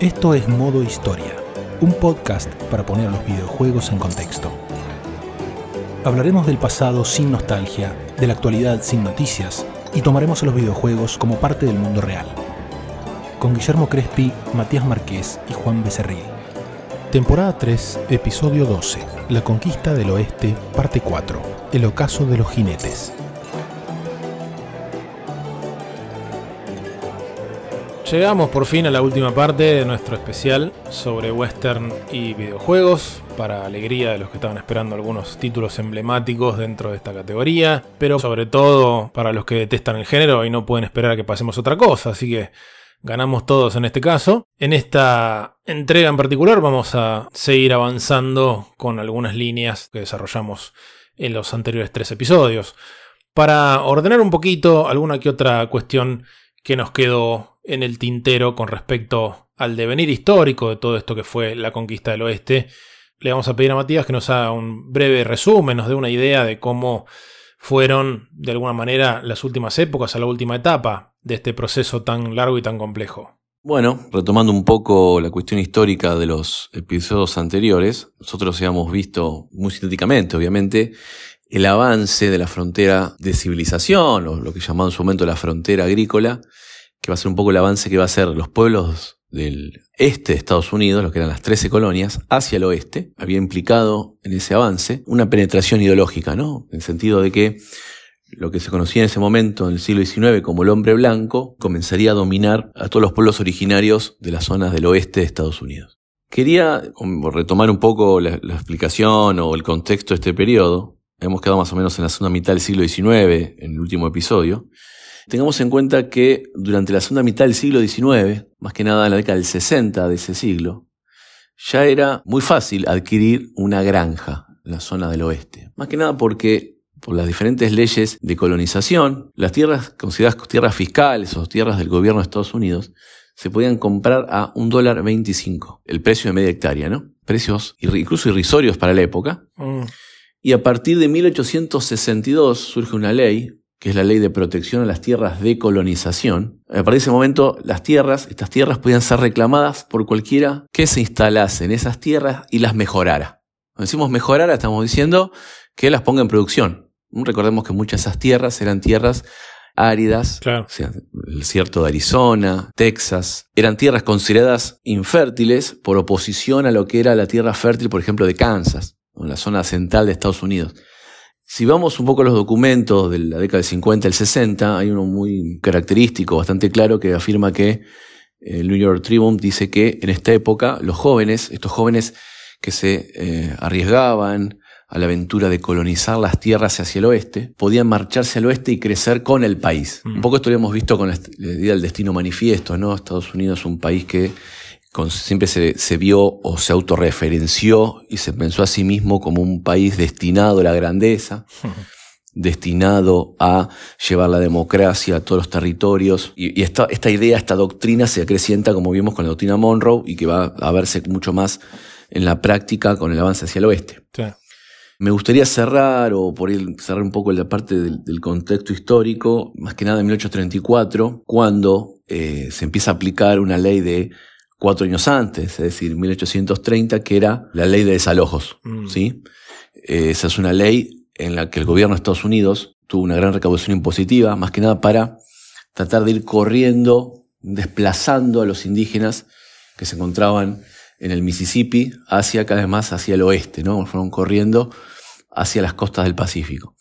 Esto es Modo Historia, un podcast para poner los videojuegos en contexto. Hablaremos del pasado sin nostalgia, de la actualidad sin noticias y tomaremos a los videojuegos como parte del mundo real. Con Guillermo Crespi, Matías Marqués y Juan Becerril. Temporada 3, episodio 12. La conquista del oeste, parte 4. El ocaso de los jinetes. Llegamos por fin a la última parte de nuestro especial sobre western y videojuegos, para alegría de los que estaban esperando algunos títulos emblemáticos dentro de esta categoría, pero sobre todo para los que detestan el género y no pueden esperar a que pasemos otra cosa, así que ganamos todos en este caso. En esta entrega en particular vamos a seguir avanzando con algunas líneas que desarrollamos en los anteriores tres episodios. Para ordenar un poquito alguna que otra cuestión que nos quedó en el tintero con respecto al devenir histórico de todo esto que fue la conquista del oeste. Le vamos a pedir a Matías que nos haga un breve resumen, nos dé una idea de cómo fueron de alguna manera las últimas épocas a la última etapa de este proceso tan largo y tan complejo. Bueno, retomando un poco la cuestión histórica de los episodios anteriores, nosotros habíamos visto muy sintéticamente, obviamente, el avance de la frontera de civilización, o lo que llamaban en su momento la frontera agrícola, que va a ser un poco el avance que va a ser los pueblos del este de Estados Unidos, lo que eran las 13 colonias, hacia el oeste, había implicado en ese avance una penetración ideológica, ¿no? En el sentido de que lo que se conocía en ese momento, en el siglo XIX, como el hombre blanco, comenzaría a dominar a todos los pueblos originarios de las zonas del oeste de Estados Unidos. Quería retomar un poco la, la explicación o el contexto de este periodo. Hemos quedado más o menos en la segunda mitad del siglo XIX, en el último episodio. Tengamos en cuenta que durante la segunda mitad del siglo XIX, más que nada en la década del 60 de ese siglo, ya era muy fácil adquirir una granja en la zona del oeste. Más que nada porque por las diferentes leyes de colonización, las tierras consideradas tierras fiscales o tierras del gobierno de Estados Unidos se podían comprar a un dólar 25, el precio de media hectárea, ¿no? Precios incluso irrisorios para la época. Mm. Y a partir de 1862 surge una ley que es la ley de protección a las tierras de colonización. A partir de ese momento, las tierras, estas tierras podían ser reclamadas por cualquiera que se instalase en esas tierras y las mejorara. Cuando decimos mejorara, estamos diciendo que las ponga en producción. Recordemos que muchas de esas tierras eran tierras áridas, claro. o sea, el desierto de Arizona, Texas, eran tierras consideradas infértiles por oposición a lo que era la tierra fértil, por ejemplo, de Kansas, o la zona central de Estados Unidos. Si vamos un poco a los documentos de la década del 50 al 60, hay uno muy característico, bastante claro, que afirma que el New York Tribune dice que en esta época los jóvenes, estos jóvenes que se eh, arriesgaban a la aventura de colonizar las tierras hacia el oeste, podían marcharse al oeste y crecer con el país. Mm. Un poco esto lo hemos visto con la idea del destino manifiesto, ¿no? Estados Unidos es un país que siempre se, vio o se autorreferenció y se pensó a sí mismo como un país destinado a la grandeza, destinado a llevar la democracia a todos los territorios. Y, esta, esta, idea, esta doctrina se acrecienta, como vimos con la doctrina Monroe, y que va a verse mucho más en la práctica con el avance hacia el oeste. Me gustaría cerrar, o por ir cerrar un poco la parte del, contexto histórico, más que nada en 1834, cuando eh, se empieza a aplicar una ley de cuatro años antes, es decir, 1830, que era la ley de desalojos. Mm. ¿sí? Esa es una ley en la que el gobierno de Estados Unidos tuvo una gran recaudación impositiva, más que nada para tratar de ir corriendo, desplazando a los indígenas que se encontraban en el Mississippi hacia cada vez más hacia el oeste, ¿no? Fueron corriendo hacia las costas del Pacífico.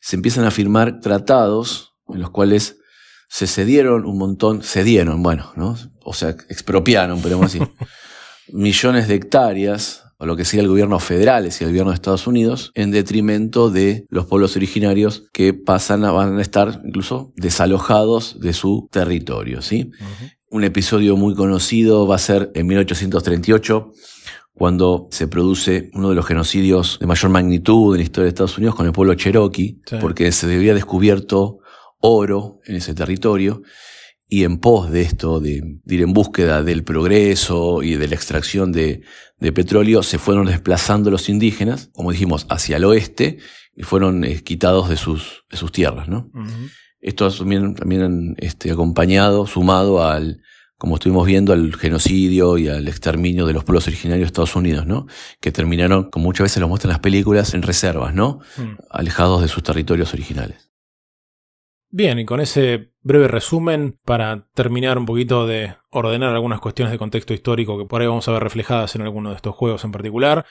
Se empiezan a firmar tratados en los cuales se cedieron un montón, cedieron, bueno, ¿no? O sea, expropiaron, podemos decir, millones de hectáreas, o lo que sería el gobierno federal, es decir, el gobierno de Estados Unidos, en detrimento de los pueblos originarios que pasan a, van a estar incluso desalojados de su territorio, ¿sí? Un episodio muy conocido va a ser en 1838, cuando se produce uno de los genocidios de mayor magnitud en la historia de Estados Unidos con el pueblo cherokee, porque se había descubierto oro en ese territorio y en pos de esto, de, ir en búsqueda del progreso y de la extracción de, petróleo, se fueron desplazando los indígenas, como dijimos, hacia el oeste y fueron eh, quitados de sus, de sus tierras. ¿no? Esto también, también este, acompañado, sumado al, como estuvimos viendo, al genocidio y al exterminio de los pueblos originarios de Estados Unidos, ¿no? Que terminaron, como muchas veces lo muestran las películas, en reservas, ¿no? Mm. Alejados de sus territorios originales. Bien, y con ese breve resumen, para terminar un poquito de ordenar algunas cuestiones de contexto histórico que por ahí vamos a ver reflejadas en alguno de estos juegos en particular,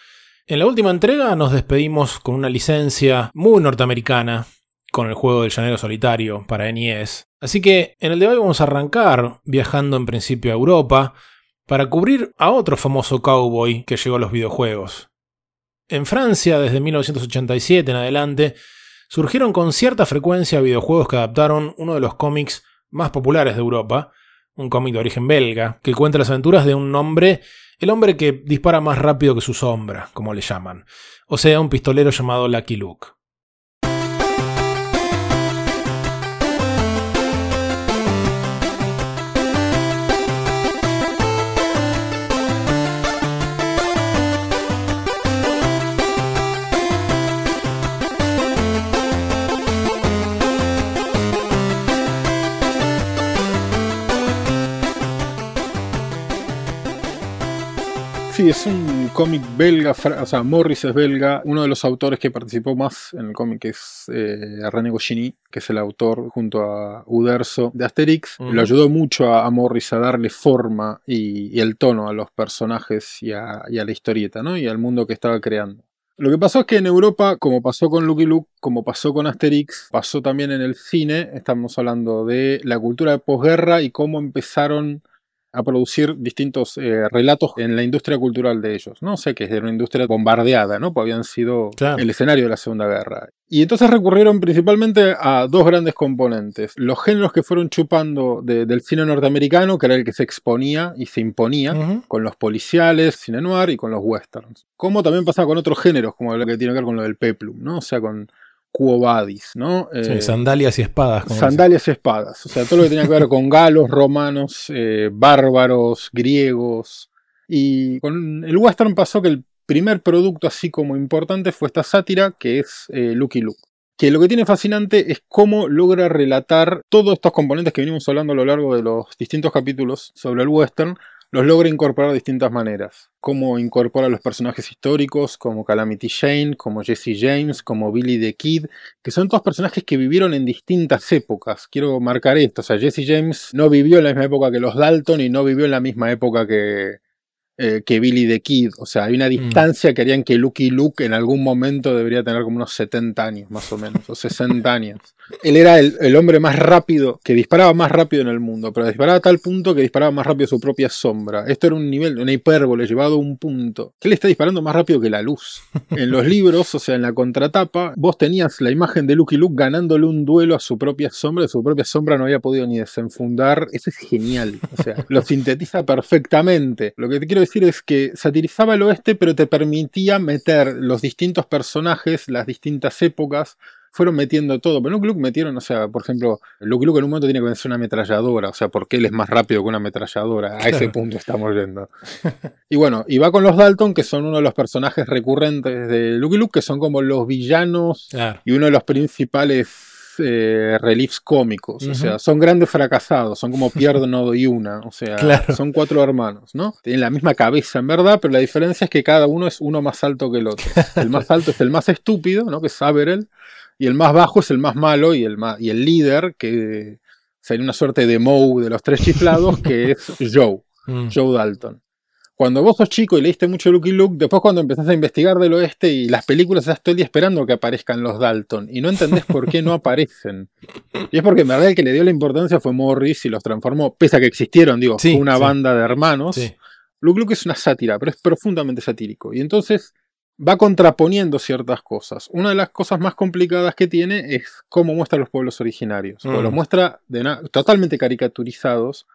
en la última entrega nos despedimos con una licencia muy norteamericana, con el juego del llanero solitario para NES. Así que en el de hoy vamos a arrancar viajando en principio a Europa para cubrir a otro famoso cowboy que llegó a los videojuegos. En Francia, desde 1987 en adelante, surgieron con cierta frecuencia videojuegos que adaptaron uno de los cómics más populares de Europa, un cómic de origen belga, que cuenta las aventuras de un hombre, el hombre que dispara más rápido que su sombra, como le llaman, o sea, un pistolero llamado Lucky Luke. Sí, es un cómic belga, o sea, Morris es belga. Uno de los autores que participó más en el cómic es eh, René Goscinny, que es el autor junto a Uderzo de Asterix. Lo ayudó mucho a, Morris a darle forma y, el tono a los personajes y a, la historieta, ¿no? Y al mundo que estaba creando. Lo que pasó es que en Europa, como pasó con Lucky Luke, como pasó con Asterix, pasó también en el cine. Estamos hablando de la cultura de posguerra y cómo empezaron a producir distintos eh, relatos en la industria cultural de ellos, ¿no? sé que es una industria bombardeada, ¿no? Pues habían sido el escenario de la Segunda Guerra. Y entonces recurrieron principalmente a dos grandes componentes. Los géneros que fueron chupando del cine norteamericano, que era el que se exponía y se imponía, con los policiales, cine noir y con los westerns. Como también pasaba con otros géneros, como lo que tiene que ver con lo del peplum, ¿no? O sea, con Cuobadis, ¿no? Eh, sandalias y espadas. Sandalias y espadas, o sea, todo lo que tenía que ver con galos, romanos, eh, bárbaros, griegos. Y con el western pasó que el primer producto así como importante fue esta sátira que es eh, Lucky Luke. Que lo que tiene fascinante es cómo logra relatar todos estos componentes que venimos hablando a lo largo de los distintos capítulos sobre el western los logra incorporar de distintas maneras. Como incorpora los personajes históricos, como Calamity Jane, como Jesse James, como Billy the Kid, que son todos personajes que vivieron en distintas épocas. Quiero marcar esto, o sea, Jesse James no vivió en la misma época que los Dalton y no vivió en la misma época que, eh, que Billy the Kid. O sea, hay una mm. distancia que harían que Lucky Luke en algún momento debería tener como unos 70 años, más o menos, o 60 años. Él era el, hombre más rápido, que disparaba más rápido en el mundo, pero disparaba a tal punto que disparaba más rápido su propia sombra. Esto era un nivel, una hipérbole llevado a un punto. Él está disparando más rápido que la luz. En los libros, o sea, en la contratapa, vos tenías la imagen de Lucky Luke ganándole un duelo a su propia sombra, su propia sombra no había podido ni desenfundar. Eso es genial. O sea, lo sintetiza perfectamente. Lo que te quiero decir decir es que satirizaba el oeste, pero te permitía meter los distintos personajes, las distintas épocas, fueron metiendo todo. Pero Luke Luke metieron, o sea, por ejemplo, Luke Luke en un momento tiene que vencer una ametralladora, o sea, porque él es más rápido que una ametralladora. A ese punto estamos yendo. y bueno, y va con los Dalton, que son uno de los personajes recurrentes de Luke Luke, que son como los villanos y uno de los principales eh, reliefs cómicos, o sea, son grandes fracasados, son como Pierre Nodo y una, o sea, son cuatro hermanos, ¿no? Tienen la misma cabeza en verdad, pero la diferencia es que cada uno es uno más alto que el otro. El más alto es el más estúpido, ¿no? Que es Saberel, y el más bajo es el más malo y el, más, y el líder, que sería una suerte de Moe de los tres chiflados, que es Joe, mm. Joe Dalton cuando vos sos chico y leíste mucho Lucky Luke, después cuando empezás a investigar del oeste y las películas estás todo el día esperando que aparezcan los Dalton y no entendés por qué no aparecen. Y es porque en verdad el que le dio la importancia fue Morris y los transformó, pese a que existieron, digo, fue una banda de hermanos. Luke Luke es una sátira, pero es profundamente satírico. Y entonces va contraponiendo ciertas cosas. Una de las cosas más complicadas que tiene es cómo muestra los pueblos originarios. Mm. Los muestra totalmente caricaturizados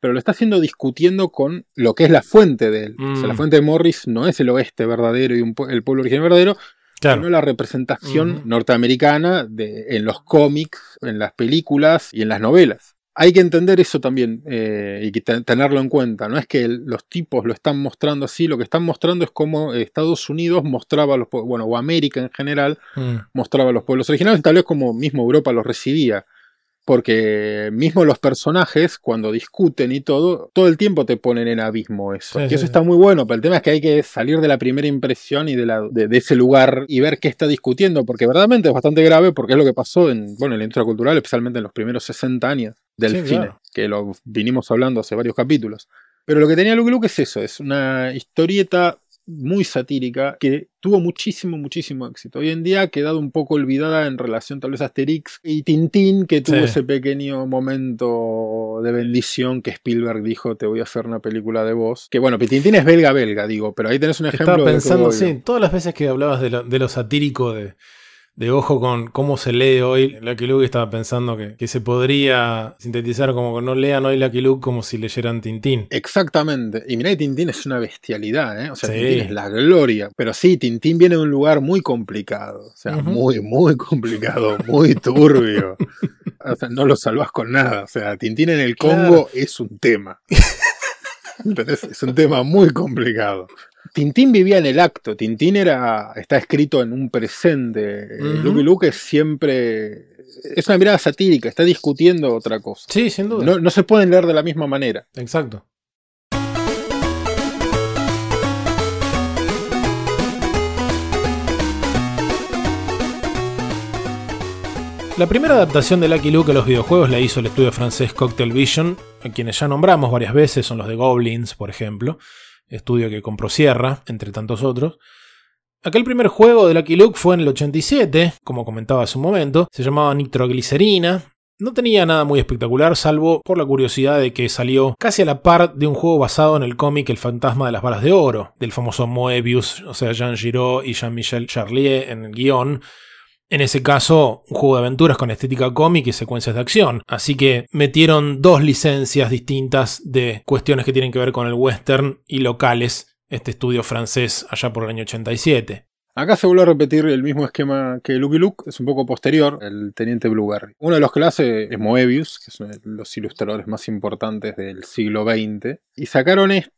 pero lo está haciendo discutiendo con lo que es la fuente de él. O sea, la mm. fuente de Morris no es el oeste verdadero y el pueblo original verdadero, sino la representación norteamericana de, en los cómics, en las películas y en las novelas. hay que entender eso también eh, y tenerlo en cuenta. No es que los tipos lo están mostrando así, lo que están mostrando es cómo Estados Unidos mostraba a los bueno, o América en general, mm. mostraba a los pueblos originales, tal vez como mismo Europa los recibía porque mismo los personajes, cuando discuten y todo, todo el tiempo te ponen en abismo eso. y eso está muy bueno, pero el tema es que hay que salir de la primera impresión y de, la, de, ese lugar y ver qué está discutiendo, porque verdaderamente es bastante grave, porque es lo que pasó en, bueno, en la industria cultural, especialmente en los primeros 60 años del cine, que lo vinimos hablando hace varios capítulos. Pero lo que tenía Luke Luke es eso, es una historieta muy satírica que tuvo muchísimo, muchísimo éxito. Hoy en día ha quedado un poco olvidada en relación tal vez a Asterix y Tintín, que tuvo ese pequeño momento de bendición que Spielberg dijo, te voy a hacer una película de voz. Que bueno, Tintín es belga-belga, digo, pero ahí tenés un ejemplo. Estaba pensando, sí, todas las veces que hablabas de lo, de lo satírico de de ojo con cómo se lee hoy. Lucky Luke estaba pensando que, se podría sintetizar como que no lean hoy Lucky Luke como si leyeran Tintín. Exactamente. Y mirá, Tintín es una bestialidad, ¿eh? O sea, Tintín es la gloria. Pero sí, Tintín viene de un lugar muy complicado. O sea, muy, muy complicado, muy turbio. o sea, no lo salvas con nada. O sea, Tintín en el Congo es un tema. es un tema muy complicado. Tintín vivía en el acto, Tintín era, está escrito en un presente. Luke Luke es siempre. Es una mirada satírica, está discutiendo otra cosa. Sí, sin duda. No, no se pueden leer de la misma manera. Exacto. La primera adaptación de Lucky Luke a los videojuegos la hizo el estudio francés Cocktail Vision, a quienes ya nombramos varias veces, son los de Goblins, por ejemplo estudio que compró Sierra, entre tantos otros. Aquel primer juego de Lucky Luke fue en el 87, como comentaba hace un momento, se llamaba Nitroglicerina. No tenía nada muy espectacular, salvo por la curiosidad de que salió casi a la par de un juego basado en el cómic El fantasma de las balas de oro, del famoso Moebius, o sea, Jean Giraud y Jean-Michel Charlier en el guion, en ese caso, un juego de aventuras con estética cómic y secuencias de acción. Así que metieron dos licencias distintas de cuestiones que tienen que ver con el western y locales, este estudio francés allá por el año 87. Acá se vuelve a repetir el mismo esquema que Lucky Luke, es un poco posterior, el Teniente Blueberry. Uno de los que lo hace es Moebius, que son los ilustradores más importantes del siglo XX, y sacaron este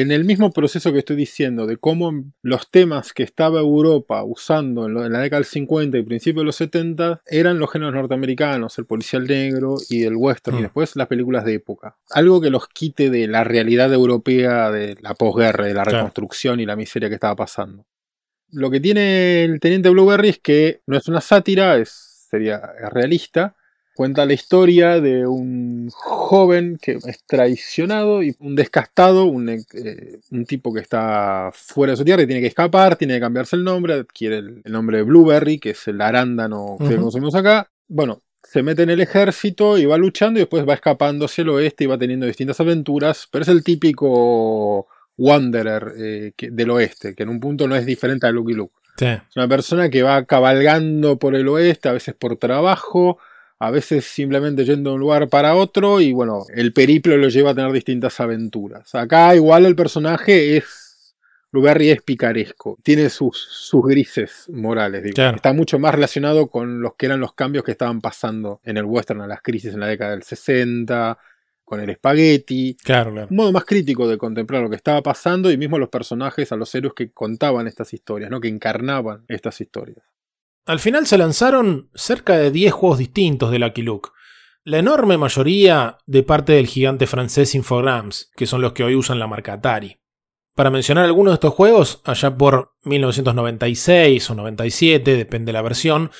en el mismo proceso que estoy diciendo, de cómo los temas que estaba Europa usando en, la década del 50 y principios de los 70 eran los géneros norteamericanos, el policial negro y el western, y mm. después las películas de época. Algo que los quite de la realidad europea de la posguerra, de la reconstrucción y la miseria que estaba pasando. Lo que tiene el Teniente Blueberry es que no es una sátira, es, sería realista. Cuenta la historia de un joven que es traicionado y un descastado, un, eh, tipo que está fuera de su tierra y tiene que escapar, tiene que cambiarse el nombre, adquiere el, nombre de Blueberry, que es el arándano que conocemos acá. Bueno, se mete en el ejército y va luchando y después va escapando hacia el oeste y va teniendo distintas aventuras, pero es el típico Wanderer eh, del oeste, que en un punto no es diferente a Lucky Luke. Es una persona que va cabalgando por el oeste, a veces por trabajo, a veces simplemente yendo de un lugar para otro y bueno, el periplo lo lleva a tener distintas aventuras. Acá igual el personaje es... Luberry es picaresco, tiene sus, sus grises morales, está mucho más relacionado con los que eran los cambios que estaban pasando en el western, a las crisis en la década del 60, con el espagueti. Claro, Un modo más crítico de contemplar lo que estaba pasando y mismo los personajes, a los héroes que contaban estas historias, ¿no? que encarnaban estas historias. Al final se lanzaron cerca de 10 juegos distintos de Lucky Luke. La enorme mayoría de parte del gigante francés Infogrames, que son los que hoy usan la marca Atari. Para mencionar algunos de estos juegos, allá por 1996 o 97, depende de la versión,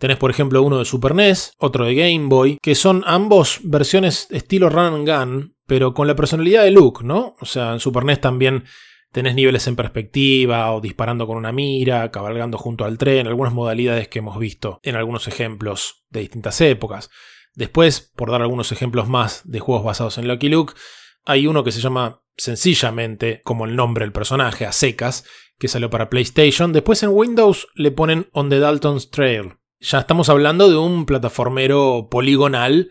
Tenés, por ejemplo, uno de Super NES, otro de Game Boy, que son ambos versiones estilo run and gun, pero con la personalidad de Luke, ¿no? O sea, en Super NES también tenés niveles en perspectiva o disparando con una mira, cabalgando junto al tren, algunas modalidades que hemos visto en algunos ejemplos de distintas épocas. Después, por dar algunos ejemplos más de juegos basados en Lucky Luke, hay uno que se llama sencillamente como el nombre del personaje, a secas, que salió para PlayStation. Después en Windows le ponen On the Dalton's Trail, ya estamos hablando de un plataformero poligonal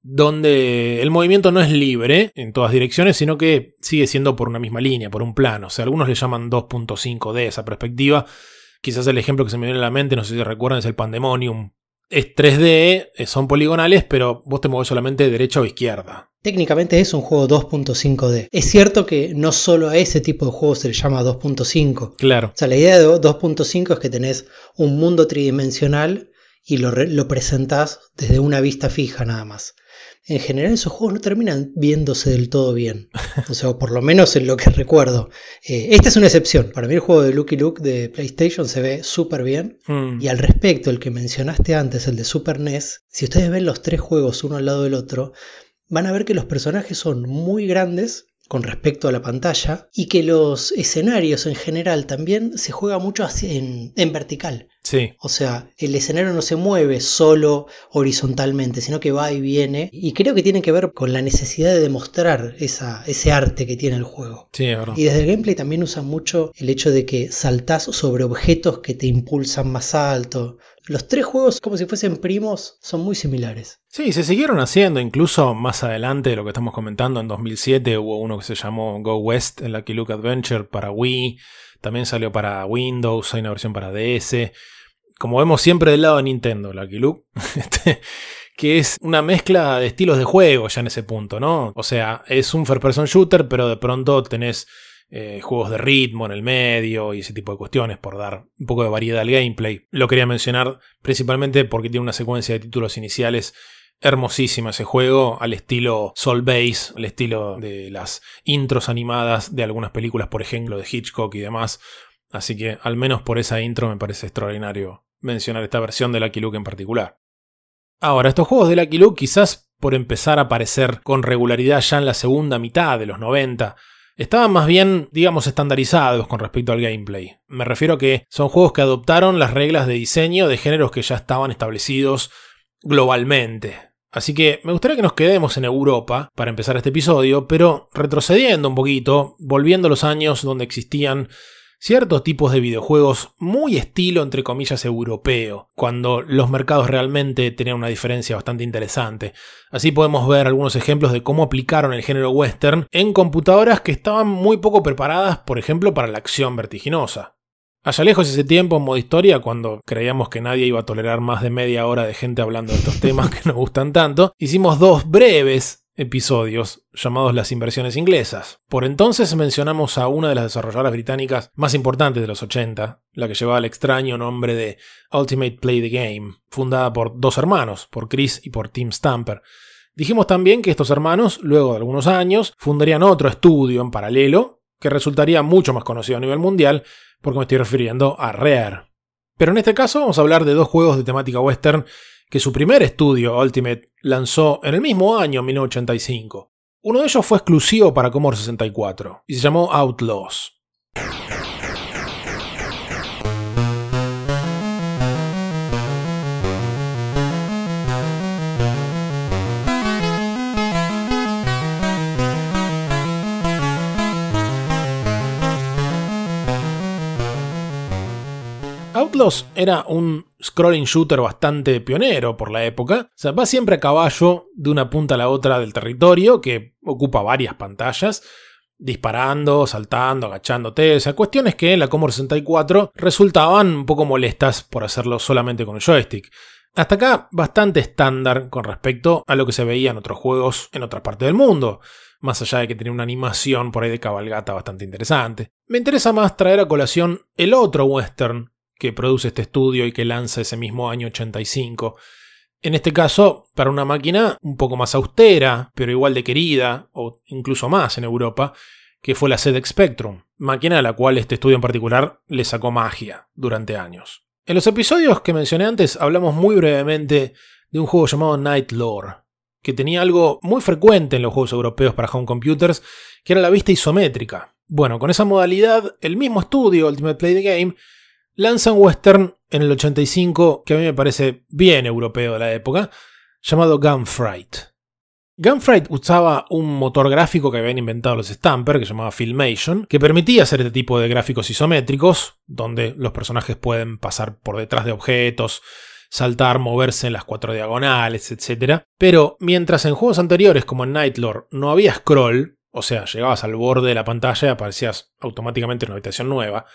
donde el movimiento no es libre en todas direcciones, sino que sigue siendo por una misma línea, por un plano. O sea, algunos le llaman 2.5D esa perspectiva. Quizás el ejemplo que se me viene a la mente, no sé si recuerdan, es el Pandemonium, es 3D, eh, son poligonales, pero vos te mueves solamente de derecha o izquierda. Técnicamente es un juego 2.5D. Es cierto que no solo a ese tipo de juegos se le llama 2.5. Claro. O sea, la idea de 2.5 es que tenés un mundo tridimensional y lo, lo presentás desde una vista fija nada más. En general esos juegos no terminan viéndose del todo bien. O sea, por lo menos en lo que recuerdo. Eh, esta es una excepción. Para mí el juego de Lucky Luke de PlayStation se ve súper bien. Mm. Y al respecto, el que mencionaste antes, el de Super NES, si ustedes ven los tres juegos uno al lado del otro, van a ver que los personajes son muy grandes con respecto a la pantalla y que los escenarios en general también se juega mucho en, en vertical. Sí. O sea, el escenario no se mueve solo horizontalmente, sino que va y viene. Y creo que tiene que ver con la necesidad de demostrar esa, ese arte que tiene el juego. Sí, es verdad. Y desde el gameplay también usan mucho el hecho de que saltás sobre objetos que te impulsan más alto. Los tres juegos, como si fuesen primos, son muy similares. Sí, se siguieron haciendo, incluso más adelante de lo que estamos comentando, en 2007 hubo uno que se llamó Go West, el Lucky Luke Adventure para Wii, también salió para Windows, hay una versión para DS. Como vemos siempre del lado de Nintendo, Lucky Luke, este, que es una mezcla de estilos de juego ya en ese punto, ¿no? O sea, es un first person shooter, pero de pronto tenés eh, juegos de ritmo en el medio y ese tipo de cuestiones por dar un poco de variedad al gameplay. Lo quería mencionar principalmente porque tiene una secuencia de títulos iniciales hermosísima ese juego, al estilo Soul Base, al estilo de las intros animadas de algunas películas, por ejemplo, de Hitchcock y demás. Así que al menos por esa intro me parece extraordinario mencionar esta versión de Lucky Luke en particular. Ahora, estos juegos de Lucky Luke quizás por empezar a aparecer con regularidad ya en la segunda mitad de los 90, estaban más bien, digamos, estandarizados con respecto al gameplay. Me refiero a que son juegos que adoptaron las reglas de diseño de géneros que ya estaban establecidos globalmente. Así que me gustaría que nos quedemos en Europa para empezar este episodio, pero retrocediendo un poquito, volviendo a los años donde existían ciertos tipos de videojuegos muy estilo, entre comillas, europeo, cuando los mercados realmente tenían una diferencia bastante interesante. Así podemos ver algunos ejemplos de cómo aplicaron el género western en computadoras que estaban muy poco preparadas, por ejemplo, para la acción vertiginosa. Allá lejos ese tiempo en modo historia, cuando creíamos que nadie iba a tolerar más de media hora de gente hablando de estos temas que nos gustan tanto, hicimos dos breves episodios llamados las inversiones inglesas. Por entonces mencionamos a una de las desarrolladoras británicas más importantes de los 80, la que llevaba el extraño nombre de Ultimate Play the Game, fundada por dos hermanos, por Chris y por Tim Stamper. Dijimos también que estos hermanos, luego de algunos años, fundarían otro estudio en paralelo, que resultaría mucho más conocido a nivel mundial, porque me estoy refiriendo a Rare. Pero en este caso vamos a hablar de dos juegos de temática western que su primer estudio, Ultimate, lanzó en el mismo año, 1985. Uno de ellos fue exclusivo para Commodore 64 y se llamó Outlaws. Outlaws era un scrolling shooter bastante pionero por la época. O sea, va siempre a caballo de una punta a la otra del territorio, que ocupa varias pantallas, disparando, saltando, agachándote. O sea, cuestiones que en la Commodore 64 resultaban un poco molestas por hacerlo solamente con el joystick. Hasta acá, bastante estándar con respecto a lo que se veía en otros juegos en otras partes del mundo más allá de que tenía una animación por ahí de cabalgata bastante interesante. Me interesa más traer a colación el otro western que produce este estudio y que lanza ese mismo año 85. En este caso, para una máquina un poco más austera, pero igual de querida, o incluso más en Europa, que fue la ZX Spectrum, máquina a la cual este estudio en particular le sacó magia durante años. En los episodios que mencioné antes hablamos muy brevemente de un juego llamado Night Lore, que tenía algo muy frecuente en los juegos europeos para home computers, que era la vista isométrica. Bueno, con esa modalidad, el mismo estudio, Ultimate Play the Game, lanza un western en el 85 que a mí me parece bien europeo de la época, llamado Gunfight. Gunfight usaba un motor gráfico que habían inventado los Stamper, que llamaba Filmation, que permitía hacer este tipo de gráficos isométricos, donde los personajes pueden pasar por detrás de objetos, saltar, moverse en las cuatro diagonales, etc. Pero mientras en juegos anteriores como en Nightlore no había scroll, o sea, llegabas al borde de la pantalla y aparecías automáticamente en una habitación nueva,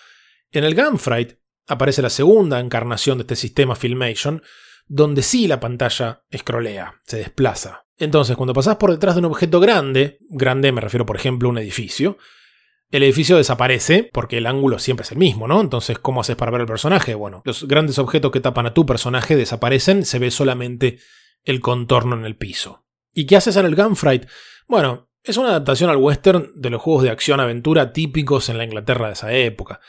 en el Gunfight aparece la segunda encarnación de este sistema Filmation, donde sí la pantalla escrolea, se desplaza. Entonces, cuando pasás por detrás de un objeto grande, grande me refiero por ejemplo a un edificio, el edificio desaparece porque el ángulo siempre es el mismo, ¿no? Entonces, ¿cómo haces para ver el personaje? Bueno, los grandes objetos que tapan a tu personaje desaparecen, se ve solamente el contorno en el piso. ¿Y qué haces en el Gunfight? Bueno, es una adaptación al western de los juegos de acción-aventura típicos en la Inglaterra de esa época.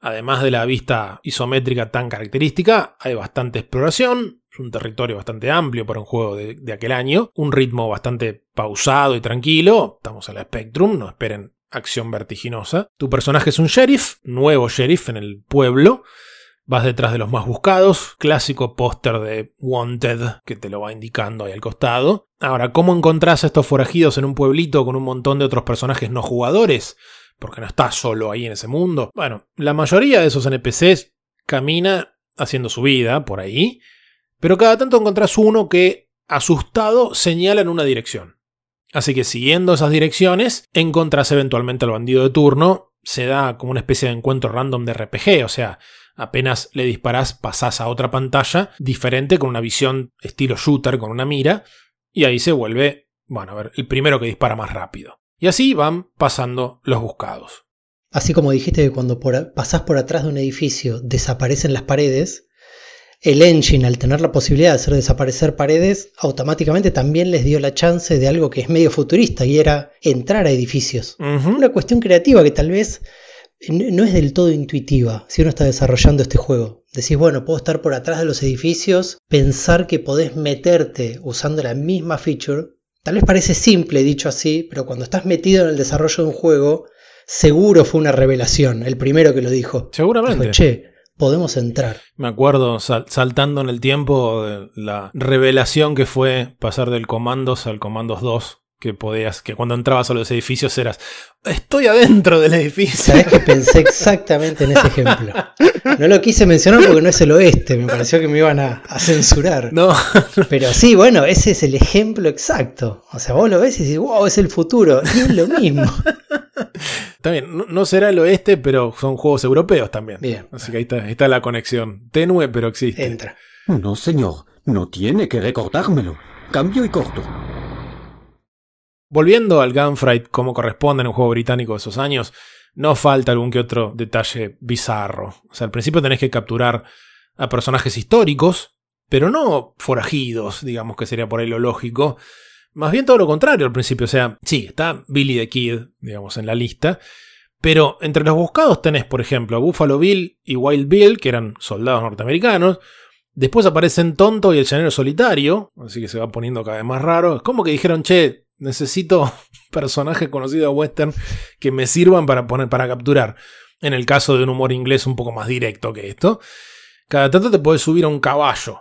Además de la vista isométrica tan característica, hay bastante exploración, es un territorio bastante amplio para un juego de, de, aquel año, un ritmo bastante pausado y tranquilo, estamos en la Spectrum, no esperen acción vertiginosa. Tu personaje es un sheriff, nuevo sheriff en el pueblo. Vas detrás de los más buscados, clásico póster de Wanted que te lo va indicando ahí al costado. Ahora, ¿cómo encontrás a estos forajidos en un pueblito con un montón de otros personajes no jugadores? Porque no estás solo ahí en ese mundo. Bueno, la mayoría de esos NPCs camina haciendo su vida por ahí, pero cada tanto encontrás uno que, asustado, señala en una dirección. Así que siguiendo esas direcciones, encontrás eventualmente al bandido de turno, se da como una especie de encuentro random de RPG, o sea, apenas le disparás pasás a otra pantalla diferente con una visión estilo shooter con una mira, y ahí se vuelve, bueno, a ver, el primero que dispara más rápido. Y así van pasando los buscados. Así como dijiste que cuando pasás por atrás de un edificio desaparecen las paredes, el engine, al tener la posibilidad de hacer desaparecer paredes, automáticamente también les dio la chance de algo que es medio futurista y era entrar a edificios. Una cuestión creativa que tal vez no es del todo intuitiva si uno está desarrollando este juego. Decís, bueno, puedo estar por atrás de los edificios, pensar que podés meterte usando la misma feature. Tal vez parece simple dicho así, pero cuando estás metido en el desarrollo de un juego, seguro fue una revelación, el primero que lo dijo. Seguramente. che, podemos entrar. Me acuerdo saltando en el tiempo de la revelación que fue pasar del Comandos al Comandos 2. Que podías, que cuando entrabas a los edificios eras, estoy adentro del edificio. Sabes que pensé exactamente en ese ejemplo. No lo quise mencionar porque no es el oeste, me pareció que me iban a, a censurar. No. Pero sí, bueno, ese es el ejemplo exacto. O sea, vos lo ves y dices, wow, es el futuro. Y es lo mismo. También, no, será el oeste, pero son juegos europeos también. Bien. Así que ahí está, está la conexión. Tenue, pero existe. Entra. No, señor. No tiene que recortármelo. Cambio y corto. Volviendo al Gunfight como corresponde en un juego británico de esos años, no falta algún que otro detalle bizarro. O sea, al principio tenés que capturar a personajes históricos, pero no forajidos, digamos que sería por ahí lo lógico, más bien todo lo contrario al principio. O sea, sí, está Billy the Kid, digamos, en la lista. Pero entre los buscados tenés, por ejemplo, a Buffalo Bill y Wild Bill, que eran soldados norteamericanos. Después aparecen Tonto y el llanero solitario, así que se va poniendo cada vez más raro. Es como que dijeron, che, necesito personajes conocidos de western que me sirvan para, poner, para capturar. En el caso de un humor inglés un poco más directo que esto. Cada tanto te puedes subir a un caballo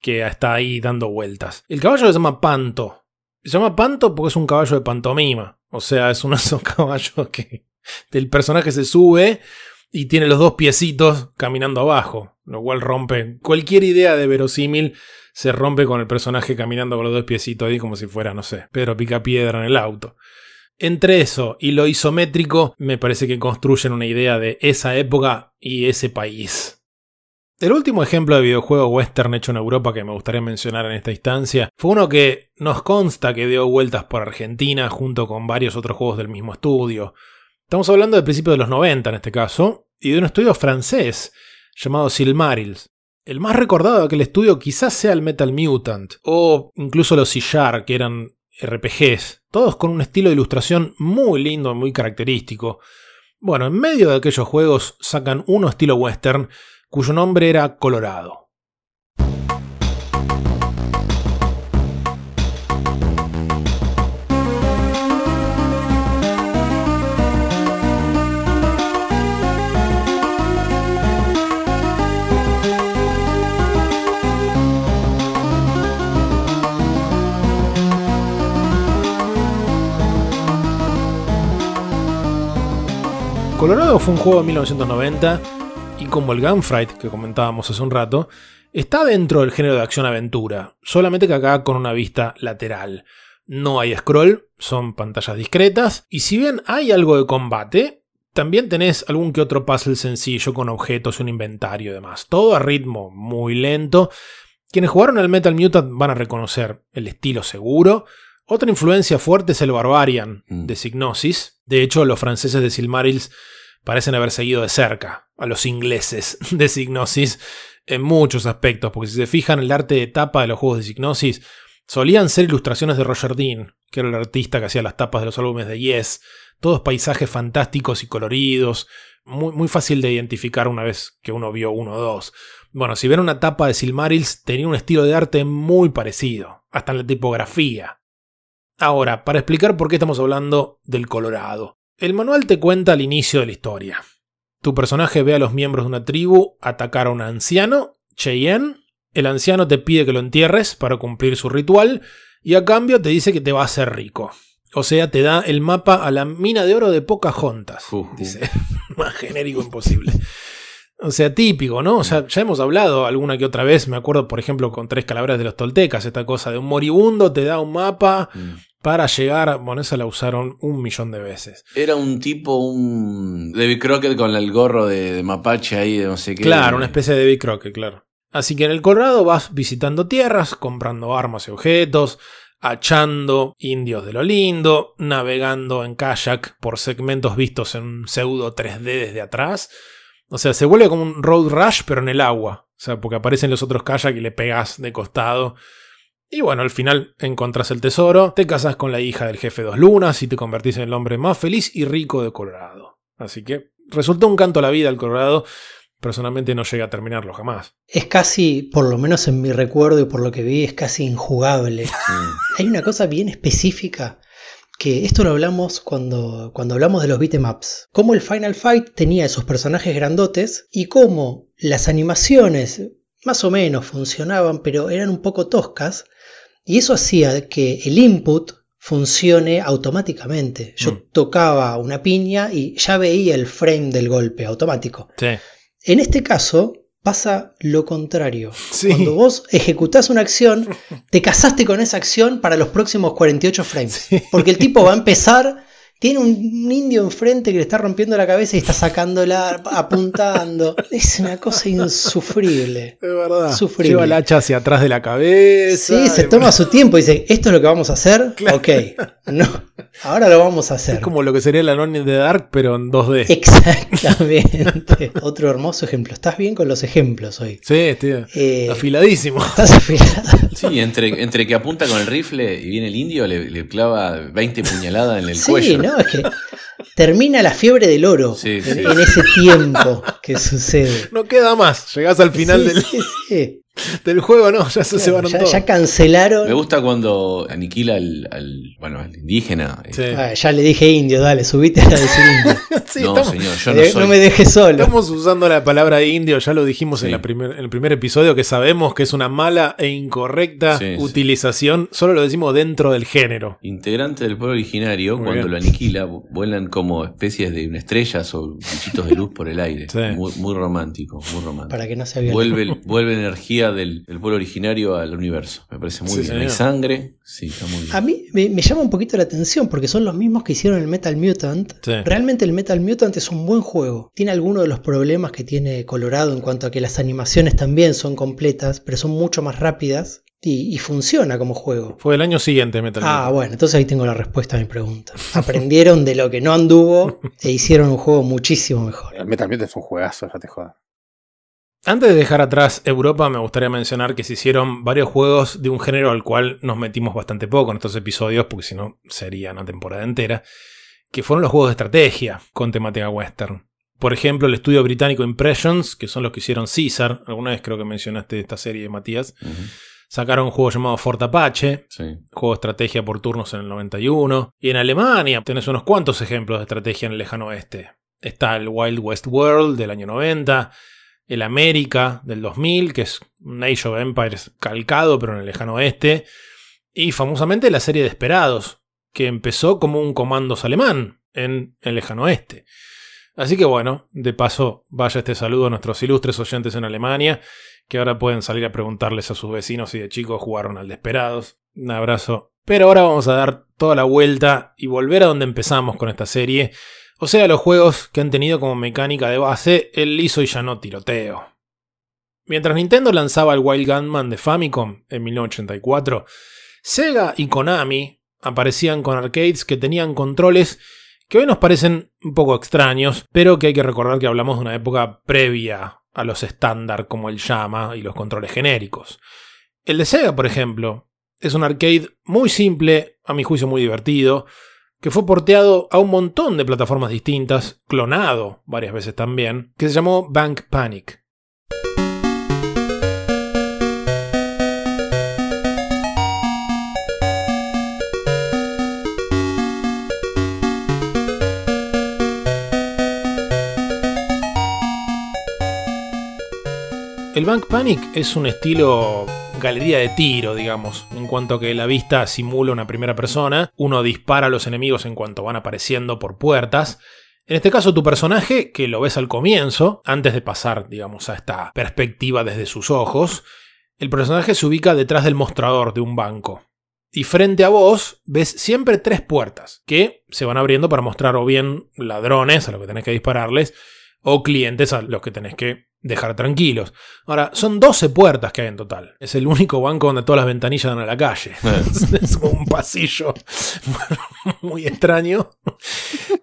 que está ahí dando vueltas. El caballo se llama Panto. Se llama Panto porque es un caballo de pantomima. O sea, es uno de esos caballos que el personaje se sube y tiene los dos piecitos caminando abajo. Lo cual rompe cualquier idea de verosímil. Se rompe con el personaje caminando con los dos piecitos ahí como si fuera, no sé, Pedro pica piedra en el auto. Entre eso y lo isométrico, me parece que construyen una idea de esa época y ese país. El último ejemplo de videojuego western hecho en Europa que me gustaría mencionar en esta instancia fue uno que nos consta que dio vueltas por Argentina junto con varios otros juegos del mismo estudio. Estamos hablando del principio de los 90 en este caso, y de un estudio francés llamado Silmarils. El más recordado de aquel estudio quizás sea el Metal Mutant, o incluso los Sillar, que eran RPGs, todos con un estilo de ilustración muy lindo, muy característico. Bueno, en medio de aquellos juegos sacan uno estilo western cuyo nombre era Colorado. Colorado fue un juego de 1990 y como el Gunfight que comentábamos hace un rato, está dentro del género de acción-aventura, solamente que acá con una vista lateral. No hay scroll, son pantallas discretas, y si bien hay algo de combate, también tenés algún que otro puzzle sencillo con objetos, un inventario y demás. Todo a ritmo muy lento, Quienes jugaron al Metal Mutant van a reconocer el estilo seguro. Otra influencia fuerte es el Barbarian Mm. de Signosis. De hecho, los franceses de Silmarils parecen haber seguido de cerca a los ingleses de Signosis en muchos aspectos, porque si se fijan, el arte de tapa de los juegos de Signosis solían ser ilustraciones de Roger Dean, que era el artista que hacía las tapas de los álbumes de Yes, todos paisajes fantásticos y coloridos, muy, muy fácil de identificar una vez que uno vio uno o dos. Bueno, si ven una tapa de Silmarils, tenía un estilo de arte muy parecido, hasta en la tipografía. Ahora, para explicar por qué estamos hablando del Colorado. El manual te cuenta el inicio de la historia. Tu personaje ve a los miembros de una tribu atacar a un anciano, Cheyenne. El anciano te pide que lo entierres para cumplir su ritual y a cambio te dice que te va a hacer rico. O sea, te da el mapa a la mina de oro de Pocahontas. Ujú. Dice, más genérico imposible. O sea, típico, ¿no? O sea, ya hemos hablado alguna que otra vez, me acuerdo, por ejemplo, con Tres Calabras de los Toltecas, esta cosa de un moribundo te da un mapa Mm. para llegar, bueno, esa la usaron un millón de veces. Era un tipo, un David Crockett con el gorro de, de mapache ahí, de no sé qué. Claro, una especie de Big Crockett, claro. Así que en el Colorado vas visitando tierras, comprando armas y objetos, achando indios de lo lindo, navegando en kayak por segmentos vistos en un pseudo 3D desde atrás. O sea, se vuelve como un road rush, pero en el agua. O sea, porque aparecen los otros kayak y le pegas de costado. Y bueno, al final encontrás el tesoro, te casas con la hija del jefe Dos Lunas y te convertís en el hombre más feliz y rico de Colorado. Así que resultó un canto a la vida el Colorado. Personalmente no llegué a terminarlo jamás. Es casi, por lo menos en mi recuerdo y por lo que vi, es casi injugable. Mm. Hay una cosa bien específica que esto lo hablamos cuando, cuando hablamos de los beatemaps. Cómo el Final Fight tenía esos personajes grandotes y cómo las animaciones más o menos funcionaban, pero eran un poco toscas. Y eso hacía que el input funcione automáticamente. Yo Mm. tocaba una piña y ya veía el frame del golpe automático. Sí. En este caso pasa lo contrario. Sí. Cuando vos ejecutás una acción, te casaste con esa acción para los próximos 48 frames. Porque el tipo va a empezar, tiene un indio enfrente que le está rompiendo la cabeza y está sacándola, apuntando. Es una cosa insufrible. Es verdad. Sufrible. Lleva el hacha hacia atrás de la cabeza. Sí, se toma su tiempo y dice, ¿esto es lo que vamos a hacer? Ok, no, ahora lo vamos a hacer. Es como lo que sería la Noni de Dark, pero en 2D. Exactamente. Otro hermoso ejemplo. Estás bien con los ejemplos hoy. Sí, estoy Eh, afiladísimo. Estás afilado. Sí, entre, entre que apunta con el rifle y viene el indio, le, le clava 20 puñaladas en el Sí, cuello. no, es que termina la fiebre del oro Sí, en, sí. en ese tiempo que sucede. No queda más. Llegás al final Sí, del, sí, sí. del juego, no, ya se Claro, cebaron ya, todos. ya cancelaron. Me gusta cuando aniquila al, al- bueno, al indígena. Sí. Ah, ya le dije indio, dale, subite a decir indio. Sí, no, estamos, señor, yo Eh, no no, soy. me dejes solo. estamos usando la palabra indio, ya lo dijimos en, la primer- en el primer episodio, que sabemos que es una mala e incorrecta Sí, sí. utilización, solo lo decimos dentro del género. Integrante del pueblo originario, Muy cuando bien. lo aniquila, vu- vuelan como especies de estrellas o bichitos de luz por el aire. Sí. Muy, muy romántico, muy romántico. Para que no se. Vuelve, vuelve energía del, del pueblo originario al universo. Me parece muy Sí, bien. Hay sangre. Sí, está muy bien. A mí me, me llama un poquito la atención porque son los mismos que hicieron el Metal Mutant. Sí. Realmente el Metal Mutant es un buen juego. Tiene algunos de los problemas que tiene Colorado en cuanto a que las animaciones también son completas, pero son mucho más rápidas y, y funciona como juego. Fue el año siguiente Metal Ah, bueno, entonces ahí tengo la respuesta a mi pregunta. Aprendieron de lo que no anduvo e hicieron un juego muchísimo mejor. El Metal Gear es un juegazo, ya te jodas. Antes de dejar atrás Europa, me gustaría mencionar que se hicieron varios juegos de un género al cual nos metimos bastante poco en estos episodios, porque si no sería una temporada entera, que fueron los juegos de estrategia con temática western. Por ejemplo, el estudio británico Impressions, que son los que hicieron Caesar, alguna vez creo que mencionaste esta serie, Matías, sacaron un juego llamado Fort Apache, Sí. juego de estrategia por turnos en el 91. Y en Alemania tenés unos cuantos ejemplos de estrategia en el lejano oeste. Está el Wild West World del año 90, el América del 2000, que es un Age of Empires calcado pero en el lejano oeste, y famosamente la serie Desperados, que empezó como un comandos alemán en el lejano oeste. Así que bueno, de paso vaya este saludo a nuestros ilustres oyentes en Alemania, que ahora pueden salir a preguntarles a sus vecinos si de chicos jugaron al Desperados. Un abrazo. Pero ahora vamos a dar toda la vuelta y volver a donde empezamos con esta serie, o sea, los juegos que han tenido como mecánica de base el liso y llano tiroteo. Mientras Nintendo lanzaba el Wild Gunman de Famicom en 1984, Sega y Konami aparecían con arcades que tenían controles que hoy nos parecen un poco extraños, pero que hay que recordar que hablamos de una época previa a los estándar como el llama y los controles genéricos. El de Sega, por ejemplo, es un arcade muy simple, a mi juicio muy divertido, que fue porteado a un montón de plataformas distintas, clonado varias veces también, que se llamó Bank Panic. El Bank Panic es un estilo galería de tiro, digamos, en cuanto que la vista simula una primera persona, uno dispara a los enemigos en cuanto van apareciendo por puertas. En este caso, tu personaje, que lo ves al comienzo, antes de pasar, digamos, a esta perspectiva desde sus ojos, el personaje se ubica detrás del mostrador de un banco. Y frente a vos ves siempre tres puertas que se van abriendo para mostrar o bien ladrones a los que tenés que dispararles o clientes a los que tenés que dejar tranquilos. Ahora, son 12 puertas que hay en total. Es el único banco donde todas las ventanillas dan a la calle. es un pasillo muy extraño.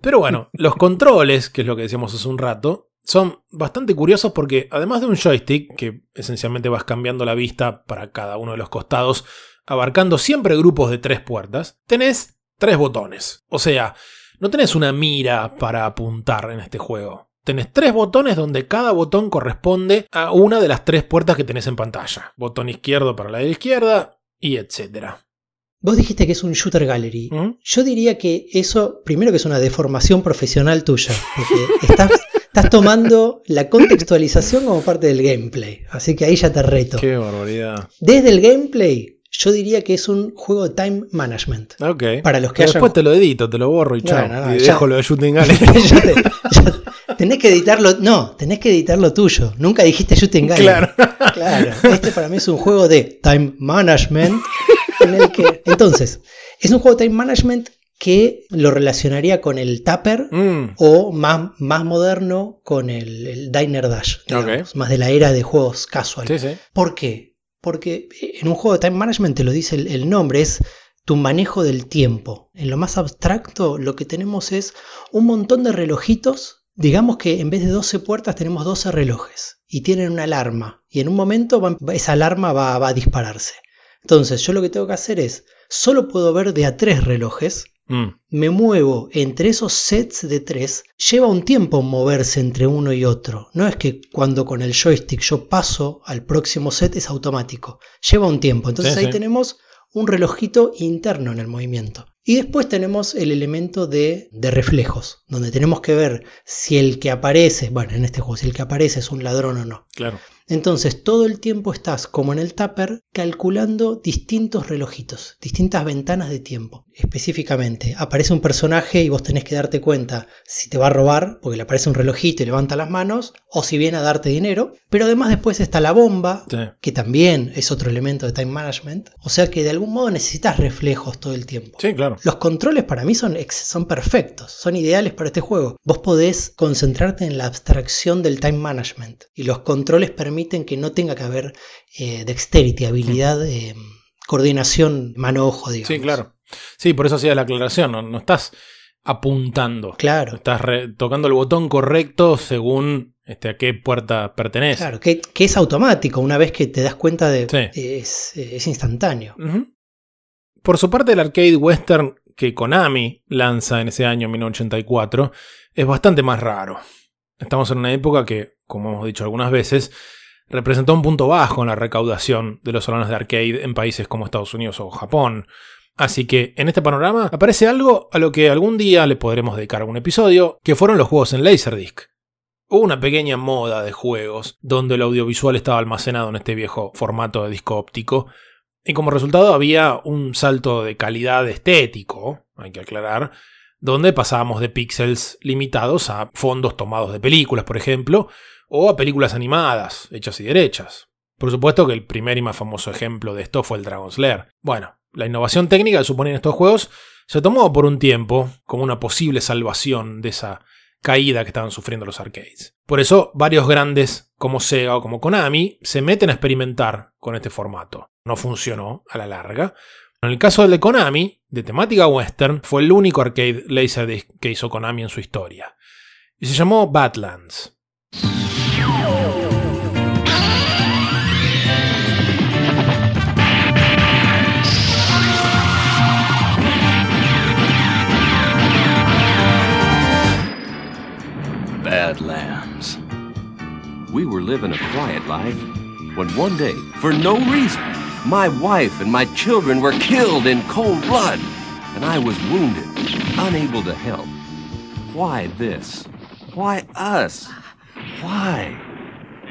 Pero bueno, los controles, que es lo que decíamos hace un rato, son bastante curiosos porque además de un joystick, que esencialmente vas cambiando la vista para cada uno de los costados, abarcando siempre grupos de tres puertas, tenés tres botones. O sea, no tenés una mira para apuntar en este juego tenés tres botones donde cada botón corresponde a una de las tres puertas que tenés en pantalla. Botón izquierdo para la de la izquierda y etcétera. Vos dijiste que es un shooter gallery. ¿Mm? Yo diría que eso, primero que es una deformación profesional tuya, porque estás, estás tomando la contextualización como parte del gameplay. Así que ahí ya te reto. Qué barbaridad. Desde el gameplay, yo diría que es un juego de time management. Ok. Para los que Pero hayan- después te lo edito, te lo borro y No, chao. no, no, y ya- dejo lo de Shooting te- ya- tenés que editarlo. No, tenés que editar lo tuyo. Nunca dijiste shooting gallery. Claro. Claro, este para mí es un juego de time management en el que entonces es un juego de time management que lo relacionaría con el Tapper Mm, o más, más moderno con el, el Diner Dash, digamos, Ok. más de la era de juegos casual. sí, sí. ¿Por qué? Porque en un juego de time management te lo dice el, nombre, es tu manejo del tiempo. En lo más abstracto lo que tenemos es un montón de relojitos. Digamos que en vez de 12 puertas tenemos 12 relojes y tienen una alarma. Y en un momento esa alarma va a dispararse. Entonces yo lo que tengo que hacer es, solo puedo ver de a tres relojes. Mm, Me muevo entre esos sets de tres. Lleva un tiempo moverse entre uno y otro. No es que cuando con el joystick yo paso al próximo set es automático. Lleva un tiempo. Entonces Sí, ahí sí. tenemos un relojito interno en el movimiento. Y después tenemos el elemento de, de reflejos, donde tenemos que ver si el que aparece, bueno, en este juego, si el que aparece es un ladrón o no. claro. Entonces todo el tiempo estás, como en el Tapper, calculando distintos relojitos, distintas ventanas de tiempo. Específicamente, aparece un personaje y vos tenés que darte cuenta si te va a robar, porque le aparece un relojito y levanta las manos, o si viene a darte dinero. Pero además después está la bomba, Sí. que también es otro elemento de time management. O sea que de algún modo necesitas reflejos todo el tiempo. Sí, claro. Los controles para mí son, son perfectos, son ideales para este juego. Vos podés concentrarte en la abstracción del time management y los controles permiten que no tenga que haber eh, dexterity, habilidad, eh, coordinación mano-ojo, digamos. Sí, claro. Sí, por eso hacía la aclaración. No, no estás apuntando. Claro, Estás tocando el botón correcto según este, a qué puerta pertenece. claro, que, que es automático, una vez que te das cuenta de... Sí. Es, es instantáneo. Por su parte, el arcade western que Konami lanza en ese año 1984 es bastante más raro. Estamos en una época que, como hemos dicho algunas veces, representó un punto bajo en la recaudación de los salones de arcade en países como Estados Unidos o Japón. Así que en este panorama aparece algo a lo que algún día le podremos dedicar un episodio, que fueron los juegos en Laserdisc. Hubo una pequeña moda de juegos donde el audiovisual estaba almacenado en este viejo formato de disco óptico, y como resultado había un salto de calidad estético, hay que aclarar, donde pasábamos de píxeles limitados a fondos tomados de películas, por ejemplo, o a películas animadas, hechas y derechas. Por supuesto que el primer y más famoso ejemplo de esto fue el Dragon's Lair. Bueno, la innovación técnica que suponen estos juegos se tomó por un tiempo como una posible salvación de esa caída que estaban sufriendo los arcades. Por eso, varios grandes como Sega o como Konami se meten a experimentar con este formato. No funcionó a la larga. En el caso de Konami, de temática western, fue el único arcade Laserdisc que hizo Konami en su historia. Y se llamó Badlands. Badlands. We were living a quiet life when one day, for no reason, my wife and my children were killed in cold blood, and I was wounded, unable to help. Why this? Why us? Why?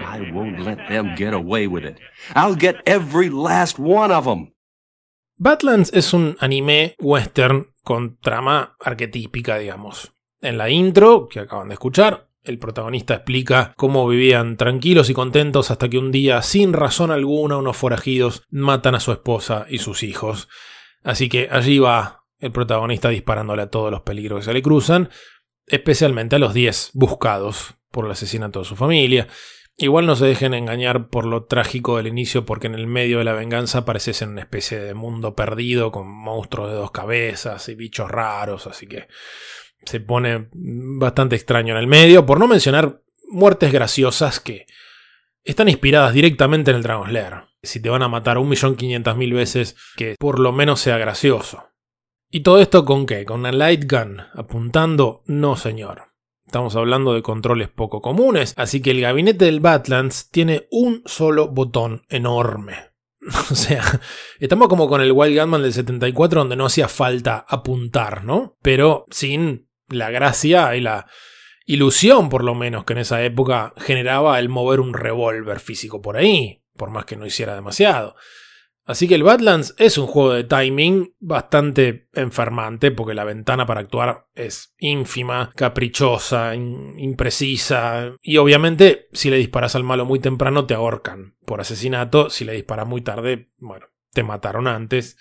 I won't let them get away with it. I'll get every last one of them. Badlands es un anime western con trama arquetípica, digamos. En la intro, que acaban de escuchar, el protagonista explica cómo vivían tranquilos y contentos hasta que un día, sin razón alguna, unos forajidos matan a su esposa y sus hijos. Así que allí va el protagonista disparándole a todos los peligros que se le cruzan, especialmente a los 10 buscados por el asesinato de su familia. Igual no se dejen engañar por lo trágico del inicio, porque en el medio de la venganza aparece en una especie de mundo perdido con monstruos de dos cabezas y bichos raros, así que se pone bastante extraño en el medio, por no mencionar muertes graciosas que están inspiradas directamente en el Dragon. Si te van a matar un millón quinientas mil veces, que por lo menos sea gracioso. ¿Y todo esto con qué? ¿Con una light gun? ¿Apuntando? No, señor. Estamos hablando de controles poco comunes, así que el gabinete del Badlands tiene un solo botón enorme. O sea, estamos como con el Wild Gunman del 74 donde no hacía falta apuntar, ¿no? Pero sin la gracia y la ilusión, por lo menos, que en esa época generaba el mover un revólver físico por ahí, por más que no hiciera demasiado. Así que el Badlands es un juego de timing bastante enfermante porque la ventana para actuar es ínfima, caprichosa, imprecisa y obviamente si le disparas al malo muy temprano te ahorcan por asesinato, si le disparas muy tarde, bueno, te mataron antes.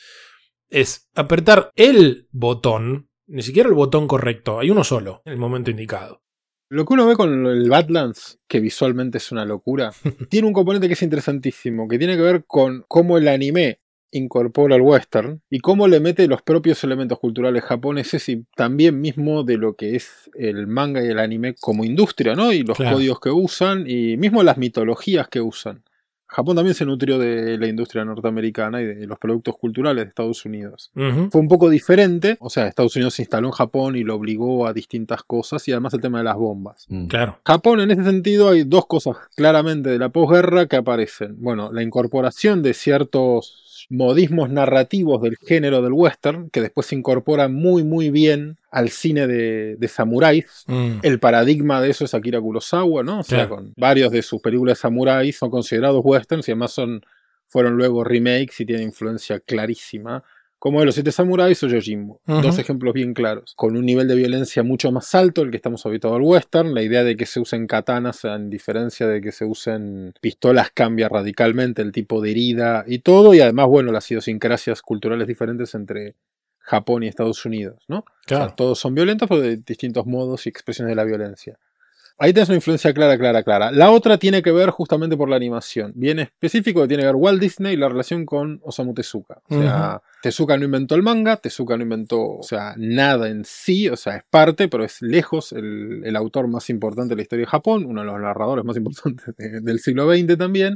Es apretar el botón, ni siquiera el botón correcto, hay uno solo en el momento indicado. Lo que uno ve con el Badlands, que visualmente es una locura, tiene un componente que es interesantísimo, que tiene que ver con cómo el anime incorpora el western y cómo le mete los propios elementos culturales japoneses y también mismo de lo que es el manga y el anime como industria, ¿no? Y los códigos que usan y mismo las mitologías que usan. Japón también se nutrió de la industria norteamericana y de los productos culturales de Estados Unidos. Fue un poco diferente, o sea, Estados Unidos se instaló en Japón y lo obligó a distintas cosas y además el tema de las bombas. Mm. Claro. Japón en ese sentido hay dos cosas claramente de la posguerra que aparecen. Bueno, la incorporación de ciertos modismos narrativos del género del western, que después se incorporan muy muy bien al cine de, de samuráis. Mm. El paradigma de eso es Akira Kurosawa, ¿no? O sea, con varios de sus películas de samuráis son considerados westerns y además son, fueron luego remakes y tienen influencia clarísima. Como de los siete samuráis o Yojimbo. Dos ejemplos bien claros. Con un nivel de violencia mucho más alto del que estamos habituados al western. La idea de que se usen katanas, en diferencia de que se usen pistolas, cambia radicalmente el tipo de herida y todo. Y además, bueno, las idiosincrasias culturales diferentes entre Japón y Estados Unidos, ¿no? O sea, Claro. todos son violentos, pero de distintos modos y expresiones de la violencia. Ahí tenés una influencia clara, clara, clara. La otra tiene que ver justamente por la animación. Bien específico que tiene que ver Walt Disney y la relación con Osamu Tezuka. O sea, Tezuka no inventó el manga, Tezuka no inventó, o sea, nada en sí, o sea, es parte, pero es lejos el, el autor más importante de la historia de Japón, uno de los narradores más importantes de- del siglo XX también.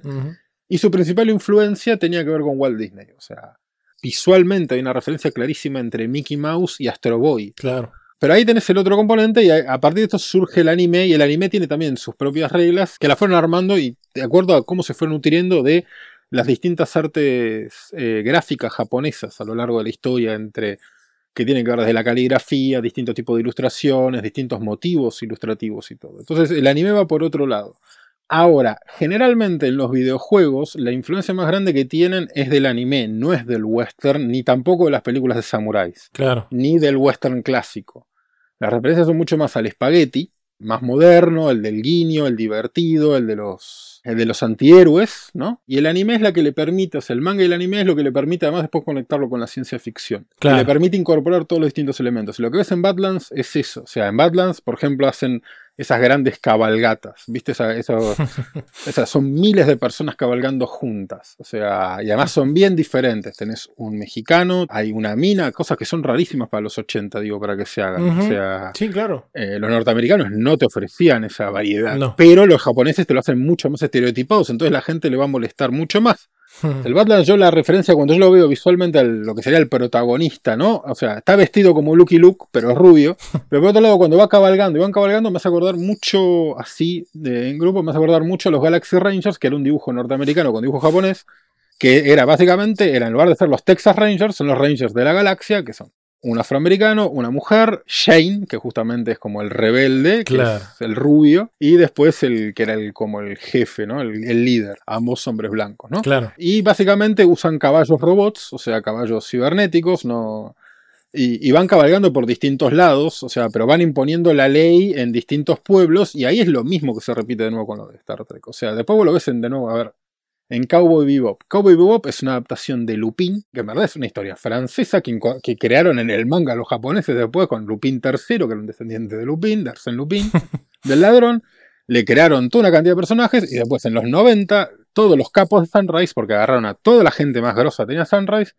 Y su principal influencia tenía que ver con Walt Disney. O sea, visualmente hay una referencia clarísima entre Mickey Mouse y Astro Boy. Claro. Pero ahí tenés el otro componente y a partir de esto surge el anime y el anime tiene también sus propias reglas que la fueron armando y de acuerdo a cómo se fueron nutriendo de las distintas artes eh, gráficas japonesas a lo largo de la historia entre que tienen que ver desde la caligrafía, distintos tipos de ilustraciones, distintos motivos ilustrativos y todo. Entonces el anime va por otro lado. Ahora, generalmente en los videojuegos la influencia más grande que tienen es del anime, no es del western, ni tampoco de las películas de samuráis Claro. ni del western clásico. Las referencias son mucho más al spaghetti, más moderno, el del guiño, el divertido, el de los, el de los antihéroes, ¿no? Y el anime es la que le permite, o sea, el manga y el anime es lo que le permite además después conectarlo con la ciencia ficción. Claro. Que le permite incorporar todos los distintos elementos. Y lo que ves en Badlands es eso. O sea, en Badlands, por ejemplo, hacen esas grandes cabalgatas, ¿viste? Esa- eso- esas son miles de personas cabalgando juntas, o sea, y además son bien diferentes. Tenés un mexicano, hay una mina, cosas que son rarísimas para los 80, digo, para que se hagan. O sea, Sí, claro. eh, los norteamericanos no te ofrecían esa variedad, No. pero los japoneses te lo hacen mucho más estereotipados, entonces la gente le va a molestar mucho más. El Badlands, yo la referencia cuando yo lo veo visualmente a lo que sería el protagonista, ¿no? O sea, está vestido como Lucky Luke, pero es rubio. Pero por otro lado, cuando va cabalgando y van cabalgando, me hace acordar mucho, así, de, en grupo, me hace acordar mucho a los Galaxy Rangers, que era un dibujo norteamericano con dibujo japonés, que era básicamente, era en lugar de ser los Texas Rangers, son los Rangers de la galaxia, que son un afroamericano, una mujer, Shane, que justamente es como el rebelde, que Claro. es el rubio, y después el que era el, como el jefe, ¿no? El, el líder, ambos hombres blancos, ¿no? Claro. Y básicamente usan caballos robots, o sea, caballos cibernéticos, no. Y, y van cabalgando por distintos lados, o sea, pero van imponiendo la ley en distintos pueblos, y ahí es lo mismo que se repite de nuevo con lo de Star Trek. O sea, después vos lo ves en, de nuevo, a ver, en Cowboy Bebop. Cowboy Bebop es una adaptación de Lupin, que en verdad es una historia francesa que, crearon en el manga los japoneses después con Lupin III, que era un descendiente de Lupin, de Arsène Lupin, del ladrón. Le crearon toda una cantidad de personajes y después en los 90 todos los capos de Sunrise, porque agarraron a toda la gente más grosa que tenía Sunrise,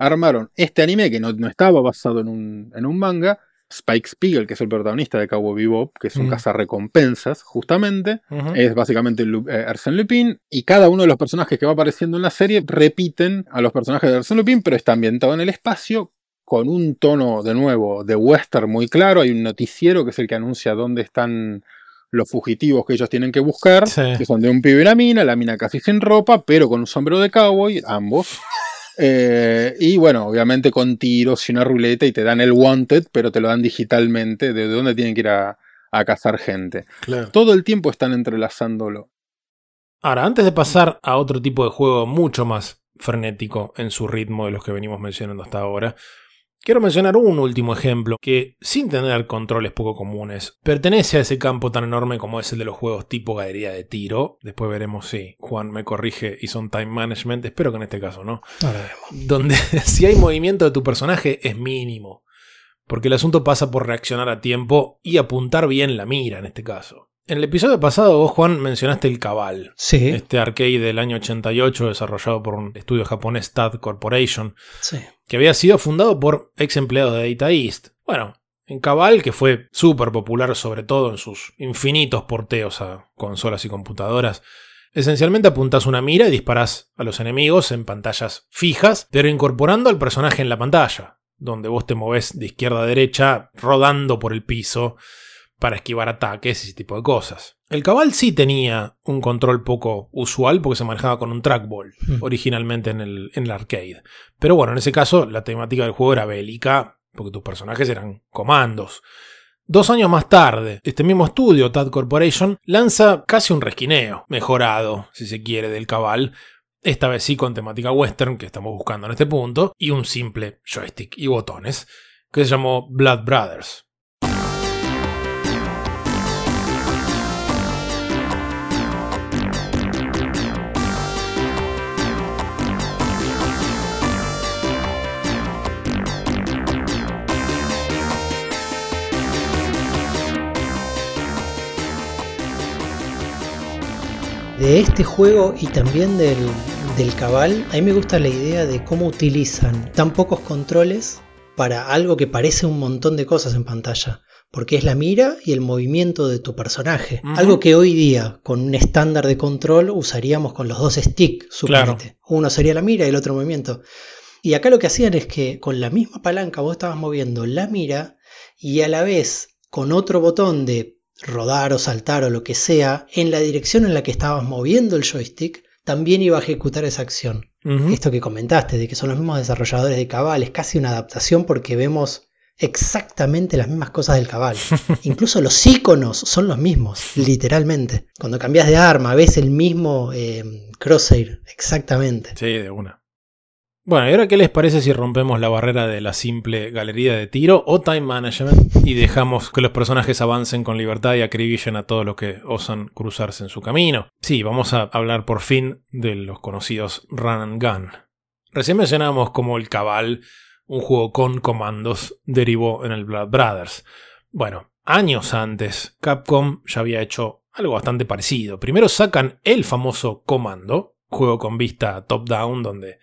armaron este anime que no, no estaba basado en un, en un manga. Spike Spiegel, que es el protagonista de Cowboy Bebop, que es un Mm. cazarrecompensas, justamente, es básicamente eh, Arsène Lupin, y cada uno de los personajes que va apareciendo en la serie repiten a los personajes de Arsène Lupin, pero está ambientado en el espacio, con un tono, de nuevo, de western muy claro. Hay un noticiero que es el que anuncia dónde están los fugitivos que ellos tienen que buscar, Sí. que son de un pibe y una mina, la mina casi sin ropa, pero con un sombrero de cowboy, ambos. Eh, y bueno, obviamente con tiros y una ruleta y te dan el wanted, pero te lo dan digitalmente de dónde tienen que ir a, a cazar gente. Claro. Todo el tiempo están entrelazándolo. Ahora, antes de pasar a otro tipo de juego mucho más frenético en su ritmo de los que venimos mencionando hasta ahora, quiero mencionar un último ejemplo que, sin tener controles poco comunes, pertenece a ese campo tan enorme como es el de los juegos tipo galería de tiro. Después veremos si Juan me corrige y son time management, espero que en este caso no. Ahora vemos. Donde si hay movimiento de tu personaje es mínimo. Porque el asunto pasa por reaccionar a tiempo y apuntar bien la mira en este caso. En el episodio pasado vos, Juan, mencionaste el Cabal. Sí, Este arcade del año 88 desarrollado por un estudio japonés TAD Corporation, sí. Que había sido fundado por ex empleados de Data East. Bueno, en Cabal, que fue súper popular sobre todo en sus infinitos porteos a consolas y computadoras, esencialmente apuntás una mira y disparás a los enemigos en pantallas fijas, pero incorporando al personaje en la pantalla, donde vos te movés de izquierda a derecha rodando por el piso para esquivar ataques y ese tipo de cosas. El Cabal sí tenía un control poco usual porque se manejaba con un trackball, Mm. originalmente en el, en el arcade. Pero bueno, en ese caso la temática del juego era bélica, porque tus personajes eran comandos. Dos años más tarde, este mismo estudio, TAD Corporation, lanza casi un resquineo, mejorado, si se quiere, del Cabal, esta vez sí con temática western, que estamos buscando en este punto, y un simple joystick y botones, que se llamó Blood Brothers. De este juego y también del, del cabal, a mí me gusta la idea de cómo utilizan tan pocos controles para algo que parece un montón de cosas en pantalla. Porque es la mira y el movimiento de tu personaje. Algo que hoy día, con un estándar de control, usaríamos con los dos sticks, suponete. Uno sería la mira y el otro movimiento. Y acá lo que hacían es que con la misma palanca vos estabas moviendo la mira y a la vez con otro botón de rodar o saltar o lo que sea en la dirección en la que estabas moviendo el joystick, también iba a ejecutar esa acción. Esto que comentaste, de que son los mismos desarrolladores de Cabal, es casi una adaptación porque vemos exactamente las mismas cosas del Cabal. Incluso los iconos son los mismos, literalmente. Cuando cambias de arma, ves el mismo eh, crosshair, exactamente. Sí, de una. Bueno, ¿y ahora qué les parece si rompemos la barrera de la simple galería de tiro o time management y dejamos que los personajes avancen con libertad y acribillen a todos los que osan cruzarse en su camino? Sí, vamos a hablar por fin de los conocidos Run and Gun. Recién mencionamos como el Cabal, un juego con comandos, derivó en el Blood Brothers. Bueno, años antes, Capcom ya había hecho algo bastante parecido. Primero sacan el famoso comando, juego con vista top-down donde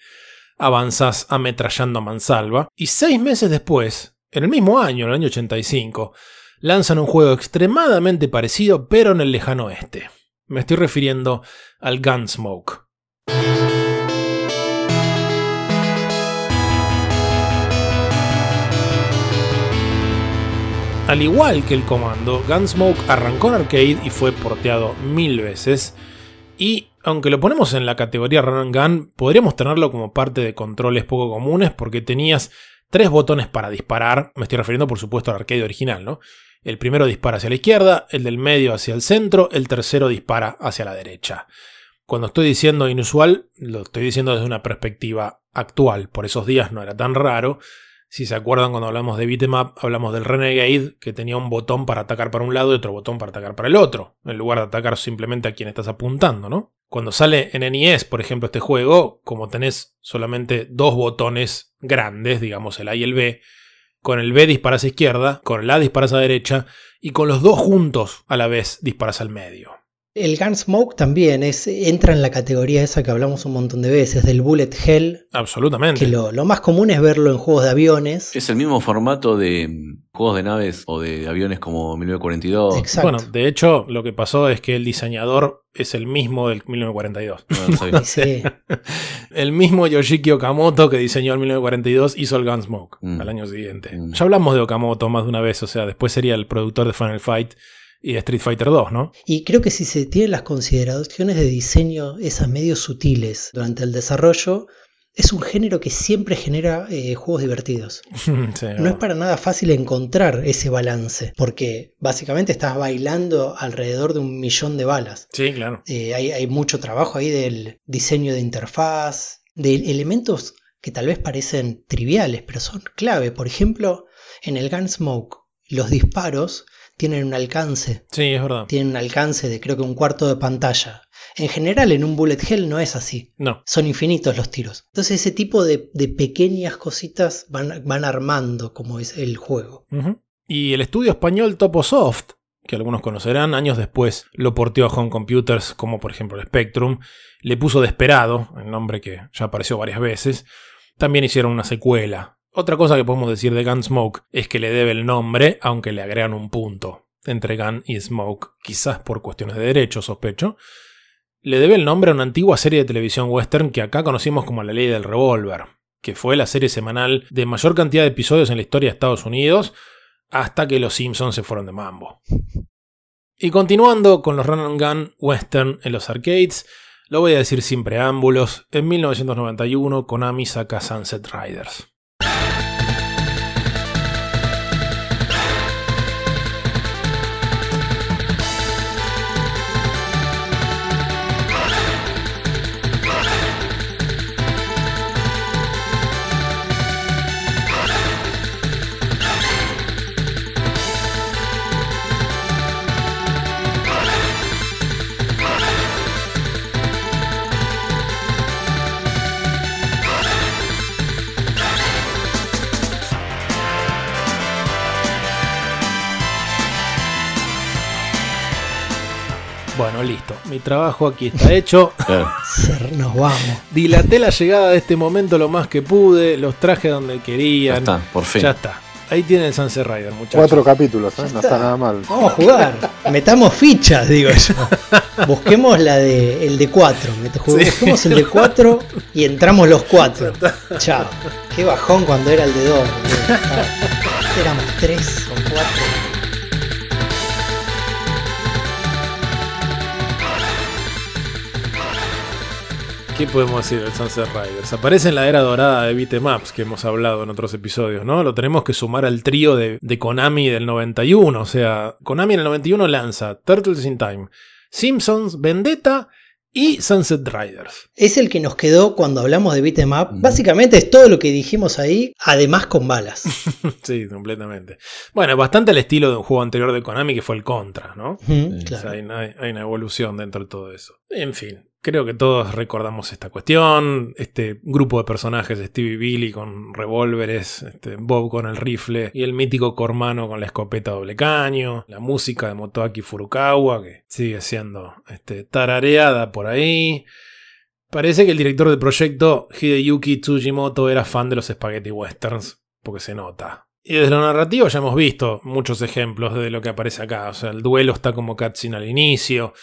avanzas ametrallando a mansalva. Y seis meses después, en el mismo año, en el año 85, lanzan un juego extremadamente parecido, pero en el lejano oeste. Me estoy refiriendo al Gunsmoke. Al igual que el comando, Gunsmoke arrancó en arcade y fue porteado mil veces. Y aunque lo ponemos en la categoría Run and Gun, podríamos tenerlo como parte de controles poco comunes porque tenías tres botones para disparar. Me estoy refiriendo, por supuesto, al arcade original, ¿no? El primero dispara hacia la izquierda, el del medio hacia el centro, el tercero dispara hacia la derecha. Cuando estoy diciendo inusual, lo estoy diciendo desde una perspectiva actual. Por esos días no era tan raro. Si se acuerdan cuando hablamos de beatmap, hablamos del Renegade, que tenía un botón para atacar para un lado y otro botón para atacar para el otro, en lugar de atacar simplemente a quien estás apuntando, ¿no? Cuando sale en NES, por ejemplo, este juego, como tenés solamente dos botones grandes, digamos el A y el B, con el B disparas a izquierda, con el A disparas a derecha, y con los dos juntos a la vez disparas al medio. El Gunsmoke también es, entra en la categoría esa que hablamos un montón de veces, del Bullet Hell. Absolutamente. Que lo, lo más común es verlo en juegos de aviones. Es el mismo formato de juegos de naves o de aviones como 1942. Exacto. Bueno, de hecho, lo que pasó es que el diseñador es el mismo del 1942. No lo sabía. Sí. El mismo Yoshiki Okamoto que diseñó el 1942 hizo el Gunsmoke Mm. al año siguiente. Mm. Ya hablamos de Okamoto más de una vez, o sea, después sería el productor de Final Fight y Street Fighter 2, ¿no? Y creo que si se tienen las consideraciones de diseño esas medio sutiles durante el desarrollo, es un género que siempre genera eh, juegos divertidos. Sí, No es para nada fácil encontrar ese balance, porque básicamente estás bailando alrededor de un millón de balas. Sí, claro. Eh, hay, hay mucho trabajo ahí del diseño de interfaz, de elementos que tal vez parecen triviales, pero son clave. Por ejemplo, en el Gunsmoke, los disparos tienen un alcance, Sí, es verdad. tienen un alcance de creo que un cuarto de pantalla. En general, en un bullet hell no es así. No. Son infinitos los tiros. Entonces ese tipo de, de pequeñas cositas van, van armando como es el juego. Y el estudio español Toposoft, que algunos conocerán, años después lo porteó a Home Computers, como por ejemplo el Spectrum, le puso Desperado, el nombre que ya apareció varias veces. También hicieron una secuela. Otra cosa que podemos decir de Gunsmoke es que le debe el nombre, aunque le agregan un punto entre Gun y Smoke, quizás por cuestiones de derecho, sospecho. Le debe el nombre a una antigua serie de televisión western que acá conocimos como La Ley del Revólver, que fue la serie semanal de mayor cantidad de episodios en la historia de Estados Unidos, hasta que los Simpsons se fueron de mambo. Y continuando con los Run and Gun western en los arcades, lo voy a decir sin preámbulos, en 1991 Konami saca Sunset Riders. Bueno, listo. Mi trabajo aquí está hecho. Nos vamos. Dilaté la llegada de este momento lo más que pude. Los traje donde Ya querían. está, por fin. Ya está. Ahí tienen el Sunset Rider, muchachos. Cuatro capítulos, ¿eh? no está nada mal. Vamos a jugar. Metamos fichas, digo yo. Busquemos la de el de 4. Busquemos el de 4 y entramos los 4. Chao. Qué bajón cuando era el de 2. Éramos 3 o 4. ¿Qué podemos decir del Sunset Riders? Aparece en la era dorada de Beatemaps que hemos hablado en otros episodios, ¿no? Lo tenemos que sumar al trío de, de Konami del 91. O sea, Konami en el 91 lanza Turtles in Time, Simpsons, Vendetta Y Sunset Riders. Es el que nos quedó cuando hablamos de beat'em up. Básicamente es todo lo que dijimos ahí, además con balas. sí, completamente. Bueno, bastante al estilo de un juego anterior de Konami que fue el Contra, ¿no? Ujú, O sea, claro. hay, hay- hay una evolución dentro de todo eso. En fin, creo que todos recordamos esta cuestión. Este grupo de personajes, Stevie Billy con revólveres, este, Bob con el rifle y el mítico Cormano con la escopeta doble caño. La música de Motoaki Furukawa que sigue siendo este, tarareada por ahí. Parece que el director del proyecto, Hideyuki Tsujimoto, era fan de los spaghetti westerns, porque se nota. Y desde lo narrativo ya hemos visto muchos ejemplos de lo que aparece acá. O sea, el duelo está como cutscene al inicio,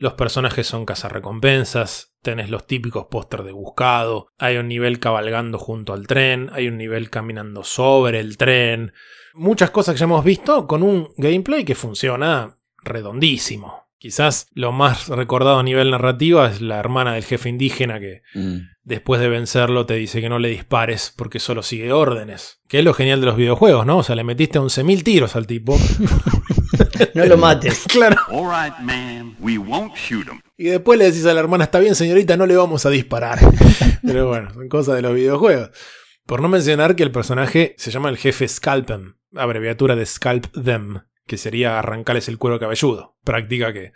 los personajes son cazarrecompensas, tenés los típicos póster de buscado, hay un nivel cabalgando junto al tren, hay un nivel caminando sobre el tren. Muchas cosas que ya hemos visto con un gameplay que funciona redondísimo. Quizás lo más recordado a nivel narrativo es la hermana del jefe indígena que Mm. después de vencerlo te dice que no le dispares porque solo sigue órdenes. Que es lo genial de los videojuegos, ¿no? O sea, le metiste 11.000 tiros al tipo. No lo mates. claro. All right, ma'am. We won't shoot him. Y después le decís a la hermana, está bien señorita, no le vamos a disparar. Pero bueno, son cosas de los videojuegos. Por no mencionar que el personaje se llama el jefe Scalpem, abreviatura de Scalp Them, que sería arrancarles el cuero cabelludo. Práctica que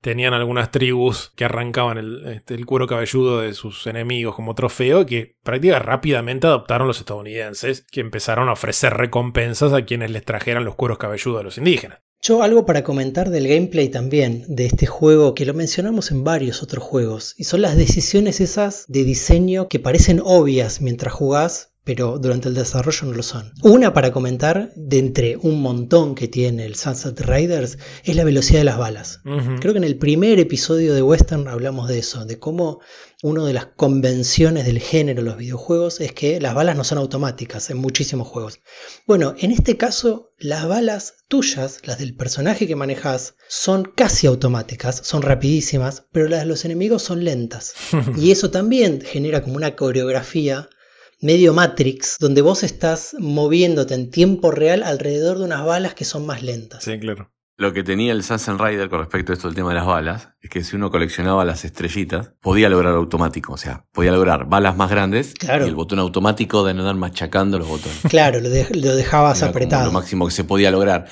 tenían algunas tribus que arrancaban el, este, el cuero cabelludo de sus enemigos como trofeo, que práctica rápidamente adoptaron los estadounidenses, que empezaron a ofrecer recompensas a quienes les trajeran los cueros cabelludos de los indígenas. Yo algo para comentar del gameplay también, de este juego que lo mencionamos en varios otros juegos, y son las decisiones esas de diseño que parecen obvias mientras jugás, pero durante el desarrollo no lo son. Una para comentar, de entre un montón que tiene el Sunset Riders, es la velocidad de las balas. Creo que en el primer episodio de Western hablamos de eso, de cómo una de las convenciones del género de los videojuegos es que las balas no son automáticas en muchísimos juegos. Bueno, en este caso, las balas tuyas, las del personaje que manejas, son casi automáticas, son rapidísimas, pero las de los enemigos son lentas. y eso también genera como una coreografía medio Matrix, donde vos estás moviéndote en tiempo real alrededor de unas balas que son más lentas. Sí, claro. Lo que tenía el Sunset Rider con respecto a esto del tema de las balas es que si uno coleccionaba las estrellitas, podía lograr automático. O sea, podía lograr balas más grandes Claro. y el botón automático de no andar machacando los botones. Claro, lo, de- lo dejabas Era apretado. Lo máximo que se podía lograr.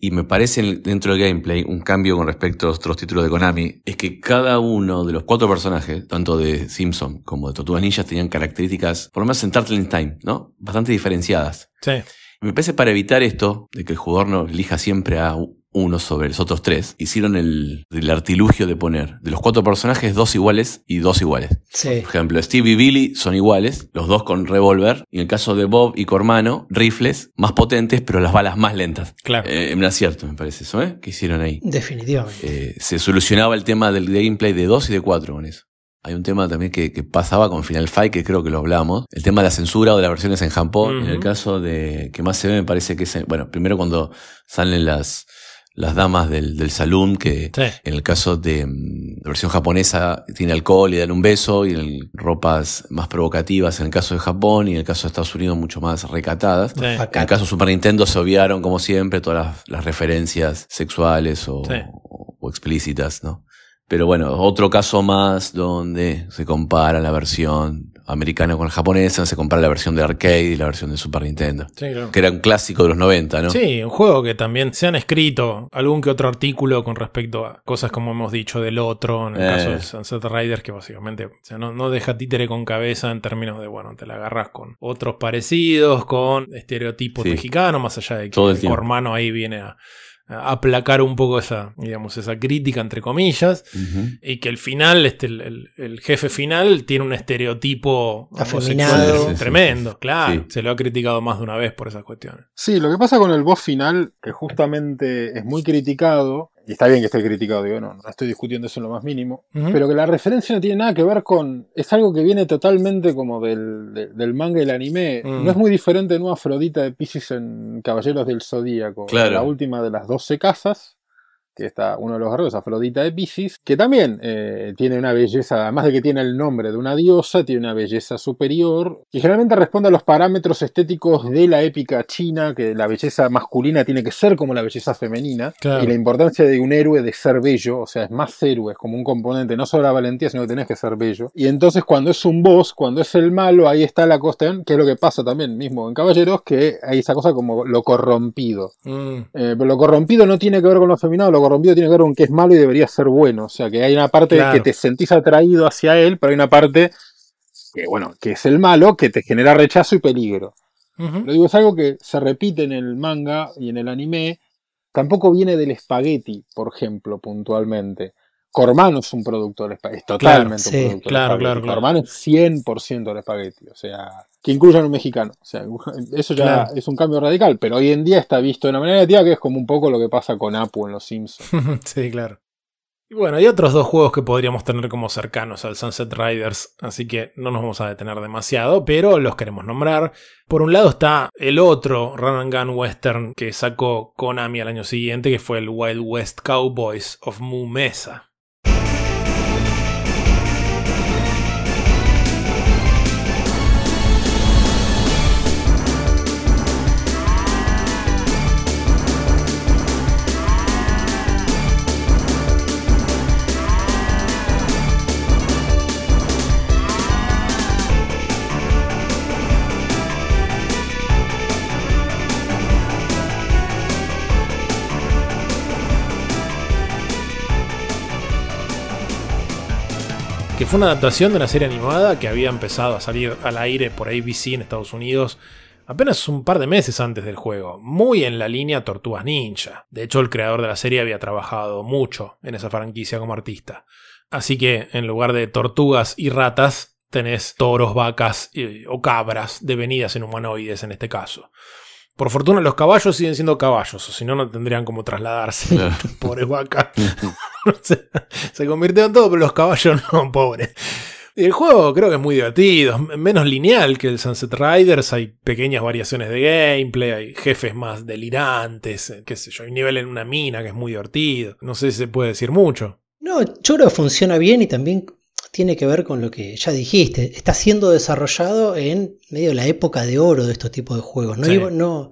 Y me parece en- dentro del gameplay un cambio con respecto a otros títulos de Konami, es que cada uno de los cuatro personajes, tanto de Simpson como de Tortugas Ninjas, tenían características, por lo menos en Turtle in Time, ¿no? Bastante diferenciadas. Sí. Me parece para evitar esto, de que el jugador no elija siempre a uno sobre los otros tres, hicieron el, el artilugio de poner de los cuatro personajes dos iguales y dos iguales. Sí. Por ejemplo, Steve y Billy son iguales, los dos con revólver, y en el caso de Bob y Cormano, rifles más potentes, pero las balas más lentas. Claro. Eh, un acierto, me parece eso, ¿eh? Que hicieron ahí. Definitivamente. Eh, se solucionaba el tema del gameplay de 2 y de 4 con eso. Hay un tema también que, que pasaba con Final Fight, que creo que lo hablamos. El tema de la censura o de las versiones en Japón. En el caso de que más se ve, me parece que es. en- Bueno, primero cuando salen las, las damas del, del saloon, que Sí. en el caso de mm, la versión japonesa tiene alcohol y dan un beso, y en ropas más provocativas en el caso de Japón, y en el caso de Estados Unidos mucho más recatadas. Sí. En el caso de Super Nintendo se obviaron, como siempre, todas las, las referencias sexuales o, Sí. o- o explícitas, ¿no? Pero bueno, otro caso más donde se compara la versión americana con la japonesa, se compara la versión de arcade y la versión de Super Nintendo. Sí, claro. Que era un clásico de los 90, ¿no? Sí, un juego que también se han escrito algún que otro artículo con respecto a cosas como hemos dicho del otro, en el Eh. caso de Sunset Riders, que básicamente o sea, no, no deja títere con cabeza en términos de, bueno, te la agarras con otros parecidos, con estereotipos Sí. mexicanos, más allá de que Todo el. Cormano ahí viene a aplacar un poco esa, digamos, esa crítica, entre comillas. Y que el final, este, el, el- el jefe final, tiene un estereotipo Afeminado. Sí, tremendo, sí. claro. Sí. Se lo ha criticado más de una vez por esas cuestiones. Sí, lo que pasa con el boss final, que justamente es muy criticado, y está bien que esté criticado, digo, no, no estoy discutiendo eso en lo más mínimo, pero que la referencia no tiene nada que ver con. Es algo que viene totalmente como del, de- del manga y el anime. Mm. No es muy diferente de Nueva Afrodita de Pisces en Caballeros del Zodíaco. Claro. La última de las 12 casas que está uno de los guerreros, Afrodita de Pisces, que también eh, tiene una belleza, además de que tiene el nombre de una diosa, tiene una belleza superior, y generalmente responde a los parámetros estéticos de la épica china, que la belleza masculina tiene que ser como la belleza femenina, Claro. y la importancia de un héroe de ser bello, o sea, es más héroe, es como un componente, no solo la valentía, sino que tenés que ser bello. Y entonces cuando es un boss, cuando es el malo, ahí está la cuestión, que es lo que pasa también mismo en Caballeros, que hay esa cosa como lo corrompido. Mm, Eh, pero lo corrompido no tiene que ver con lo afeminado, lo corrompido tiene que ver con que es malo y debería ser bueno. O sea, que hay una parte Claro. que te sentís atraído hacia él, pero hay una parte que, bueno, que es el malo, que te genera rechazo y peligro. Lo digo, es algo que se repite en el manga y en el anime. Tampoco viene del espagueti, por ejemplo, puntualmente. Cormano es un producto del espagueti, es totalmente sí, un producto claro, del espagueti. claro, claro. Cormano es 100% del espagueti, o sea, que incluyan un mexicano. O sea, eso ya Claro. es un cambio radical, pero hoy en día está visto de una manera negativa que es como un poco lo que pasa con Apu en Los Simpsons. sí, claro. Y bueno, hay otros dos juegos que podríamos tener como cercanos al Sunset Riders, así que no nos vamos a detener demasiado, pero los queremos nombrar. Por un lado está el otro Run and Gun Western que sacó Konami al año siguiente, que fue el Wild West Cowboys of Mu Mesa. Que fue una adaptación de una serie animada que había empezado a salir al aire por ABC en Estados Unidos apenas un par de meses antes del juego, muy en la línea Tortugas Ninja. De hecho, el creador de la serie había trabajado mucho en esa franquicia como artista. Así que en lugar de tortugas y ratas, tenés toros, vacas y- o cabras devenidas en humanoides en este caso. Por fortuna los caballos siguen siendo caballos, o si no, no tendrían cómo trasladarse. Claro. Pobres vacas. se, se convirtieron todo, pero los caballos no, pobres. Y el juego creo que es muy divertido, menos lineal que el Sunset Riders, hay pequeñas variaciones de gameplay, hay jefes más delirantes, eh, qué sé yo, hay un nivel en una mina que es muy divertido, no sé si se puede decir mucho. No, que funciona bien y también tiene que ver con lo que ya dijiste. Está siendo desarrollado en medio de la época de oro de estos tipos de juegos. No, Sí. No,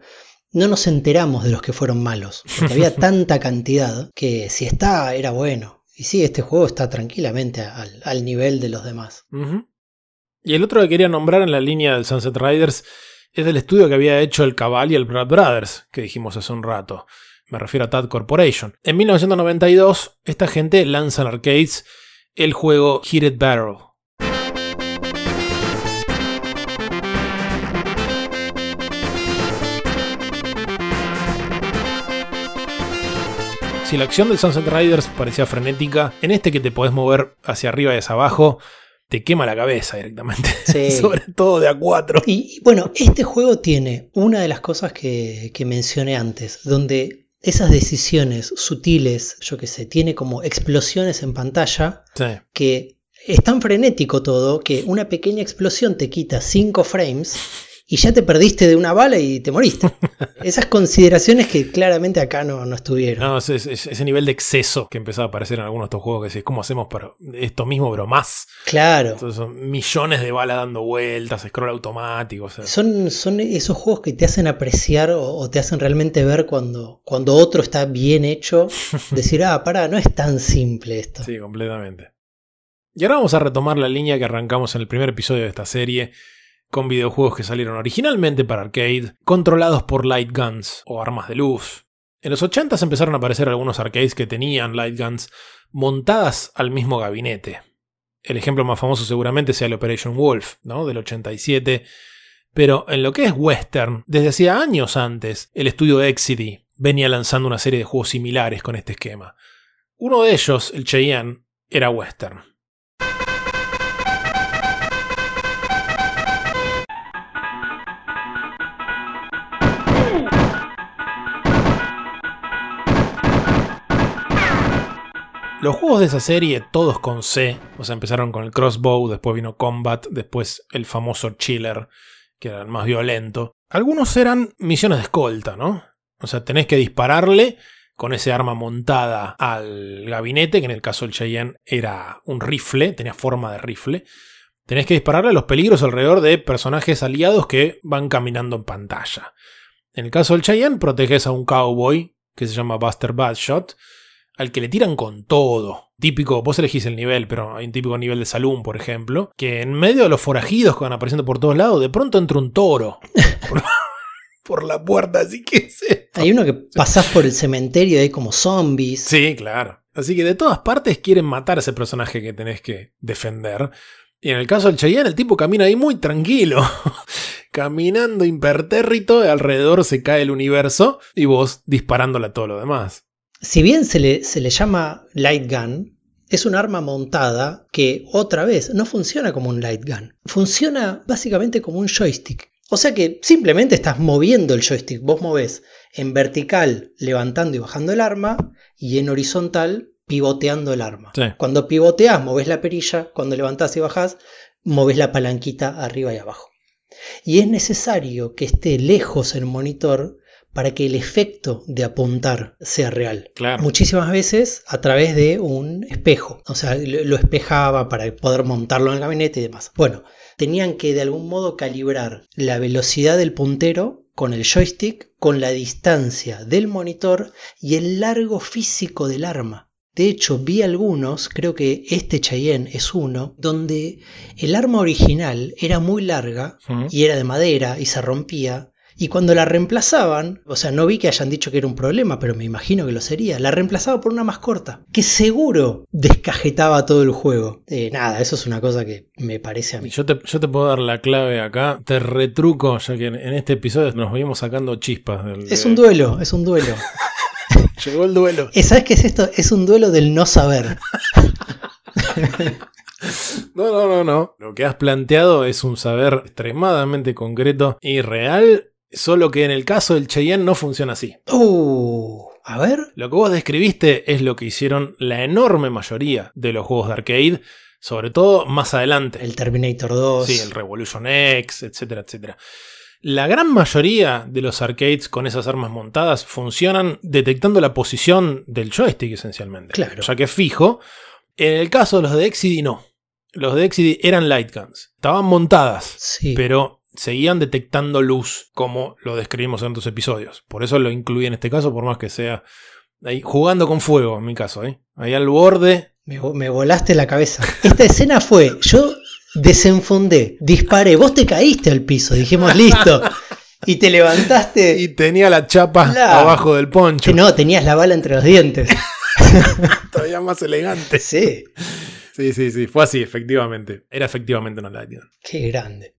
no nos enteramos de los que fueron malos, porque había tanta cantidad que si está, era bueno. Y sí, este juego está tranquilamente al, al nivel de los demás. Y el otro que quería nombrar en la línea del Sunset Riders es del estudio que había hecho el Cabal y el Brad Brothers, que dijimos hace un rato. Me refiero a Tad Corporation. En 1992, esta gente lanza en arcades el juego Heated Barrel. Si la acción del Sunset Riders parecía frenética, en este que te podés mover hacia arriba y hacia abajo, te quema la cabeza directamente. Sí. Sobre todo de a 4. Y, y bueno, este juego tiene una de las cosas que, que mencioné antes, donde esas decisiones sutiles, yo qué sé, tiene como explosiones en pantalla Sí. que es tan frenético todo que una pequeña explosión te quita 5 frames y ya te perdiste de una bala y te moriste. Esas consideraciones que claramente acá no, no estuvieron. No, es- es- es- ese nivel de exceso que empezaba a aparecer en algunos de estos juegos que decís, ¿cómo hacemos para esto mismo, pero más? Claro. Entonces son millones de balas dando vueltas, scroll automático. o sea, Son, son esos juegos que te hacen apreciar o, o te hacen realmente ver cuando, cuando otro está bien hecho. Decir, ah, pará, no es tan simple esto. Sí, completamente. Y ahora vamos a retomar la línea que arrancamos en el primer episodio de esta serie, con videojuegos que salieron originalmente para arcade, controlados por light guns o armas de luz. En los 80 empezaron a aparecer algunos arcades que tenían light guns montadas al mismo gabinete. El ejemplo más famoso seguramente sea el Operation Wolf, ¿no? Del 87. Pero en lo que es western, desde hacía años antes, el estudio Exidy venía lanzando una serie de juegos similares con este esquema. Uno de ellos, el Cheyenne, era western. Los juegos de esa serie, todos con C, o sea, empezaron con el Crossbow, después vino Combat, después el famoso Chiller, que era el más violento. Algunos eran misiones de escolta, ¿no? O sea, tenés que dispararle con ese arma montada al gabinete, que en el caso del Cheyenne era un rifle, tenía forma de rifle. Tenés que dispararle a los peligros alrededor de personajes aliados que van caminando en pantalla. En el caso del Cheyenne, proteges a un cowboy que se llama Buster Badshot, al que le tiran con todo. Típico, vos elegís el nivel, pero hay un típico nivel de saloon, por ejemplo, que en medio de los forajidos que van apareciendo por todos lados, de pronto entra un toro por, por la puerta, así que. Hay uno que pasás por el cementerio y hay como zombies. Sí, claro. Así que de todas partes quieren matar a ese personaje que tenés que defender. Y en el caso del Cheyenne, el tipo camina ahí muy tranquilo. Caminando impertérrito, alrededor se cae el universo y vos disparándole a todo lo demás. Si bien se le, se le llama light gun, es un arma montada que otra vez no funciona como un light gun. Funciona básicamente como un joystick. O sea que simplemente estás moviendo el joystick. Vos movés en vertical levantando y bajando el arma y en horizontal pivoteando el arma. Sí. Cuando pivoteás, movés la perilla, cuando levantás y bajás, movés la palanquita arriba y abajo. Y es necesario que esté lejos el monitor para que el efecto de apuntar sea real. Claro. Muchísimas veces a través de un espejo. O sea, lo espejaba para poder montarlo en el gabinete y demás. Bueno, tenían que de algún modo calibrar la velocidad del puntero con el joystick, con la distancia del monitor y el largo físico del arma. De hecho, vi algunos, creo que este Cheyenne es uno, donde el arma original era muy larga y era de madera y se rompía. Y cuando la reemplazaban, o sea, no vi que hayan dicho que era un problema, pero me imagino que lo sería, la reemplazaba por una más corta, que seguro descajetaba todo el juego. Eh, nada, eso es una cosa que me parece a mí. Yo te, yo te puedo dar la clave acá. Te retruco, ya que en, en este episodio nos venimos sacando chispas. Del, Es un duelo, es un duelo. Llegó el duelo. Eh, ¿Sabes qué es esto? Es un duelo del no saber. No, no, no, no. Lo que has planteado es un saber extremadamente concreto y real, solo que en el caso del Cheyenne no funciona así. Uh, a ver. Lo que vos describiste es lo que hicieron la enorme mayoría de los juegos de arcade, sobre todo más adelante. El Terminator 2. Sí, el Revolution X, etcétera, etcétera. La gran mayoría de los arcades con esas armas montadas funcionan detectando la posición del joystick esencialmente. Claro. Ya que es fijo. En el caso de los de Exidy no. Los de Exidy eran light guns. Estaban montadas, Sí. pero seguían detectando luz, como lo describimos en otros episodios. Por eso lo incluí en este caso, por más que sea ahí jugando con fuego, en mi caso. ¿eh? Ahí al borde. Me, vo- me volaste la cabeza. Esta escena fue, yo desenfundé, disparé, vos te caíste al piso, dijimos listo. Y te levantaste. Y tenía la chapa abajo del poncho. Que no, tenías la bala entre los dientes. Todavía más elegante. Sí, Sí, sí, sí. Fue así, efectivamente. Era efectivamente una light gun. qué grande.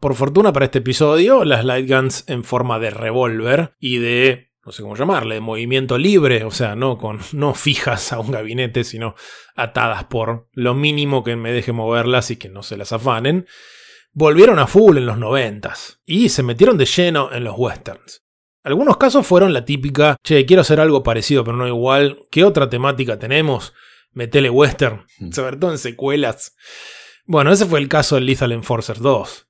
Por fortuna para este episodio, las light guns en forma de revólver y de, no sé cómo llamarle, de movimiento libre, o sea, no, con, no fijas a un gabinete, sino atadas por lo mínimo que me deje moverlas y que no se las afanen, volvieron a full en los noventas y se metieron de lleno en los westerns. Algunos casos fueron la típica, che, quiero hacer algo parecido pero no igual, ¿qué otra temática tenemos? Metele western, Mm. sobre todo en secuelas. Bueno, ese fue el caso del Lethal Enforcer 2.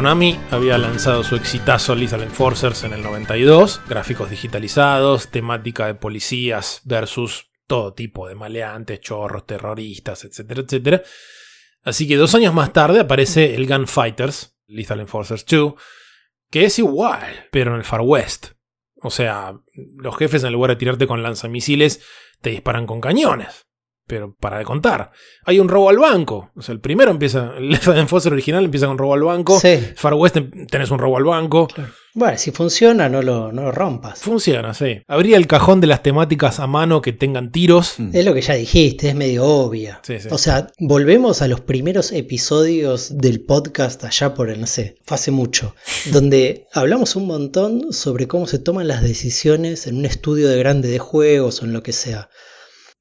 Konami había lanzado su exitazo Lethal Enforcers en el 92, gráficos digitalizados, temática de policías versus todo tipo de maleantes, chorros, terroristas, etcétera, etcétera. Así que dos años más tarde aparece el Gunfighters, Lethal Enforcers 2, que es igual, pero en el Far West. O sea, los jefes en lugar de tirarte con lanzamisiles, te disparan con cañones. Pero para de contar. Hay un robo al banco. O sea, el primero empieza. El Enforcer original empieza con robo al banco. Sí. Far West tenés un robo al banco. Bueno, si funciona, no lo, no lo rompas. Funciona, sí. Habría el cajón de las temáticas a mano que tengan tiros. Mm. Es lo que ya dijiste, es medio obvia. Sí, sí. O sea, volvemos a los primeros episodios del podcast allá por el, no sé, fue hace mucho, donde hablamos un montón sobre cómo se toman las decisiones en un estudio de grande de juegos o en lo que sea.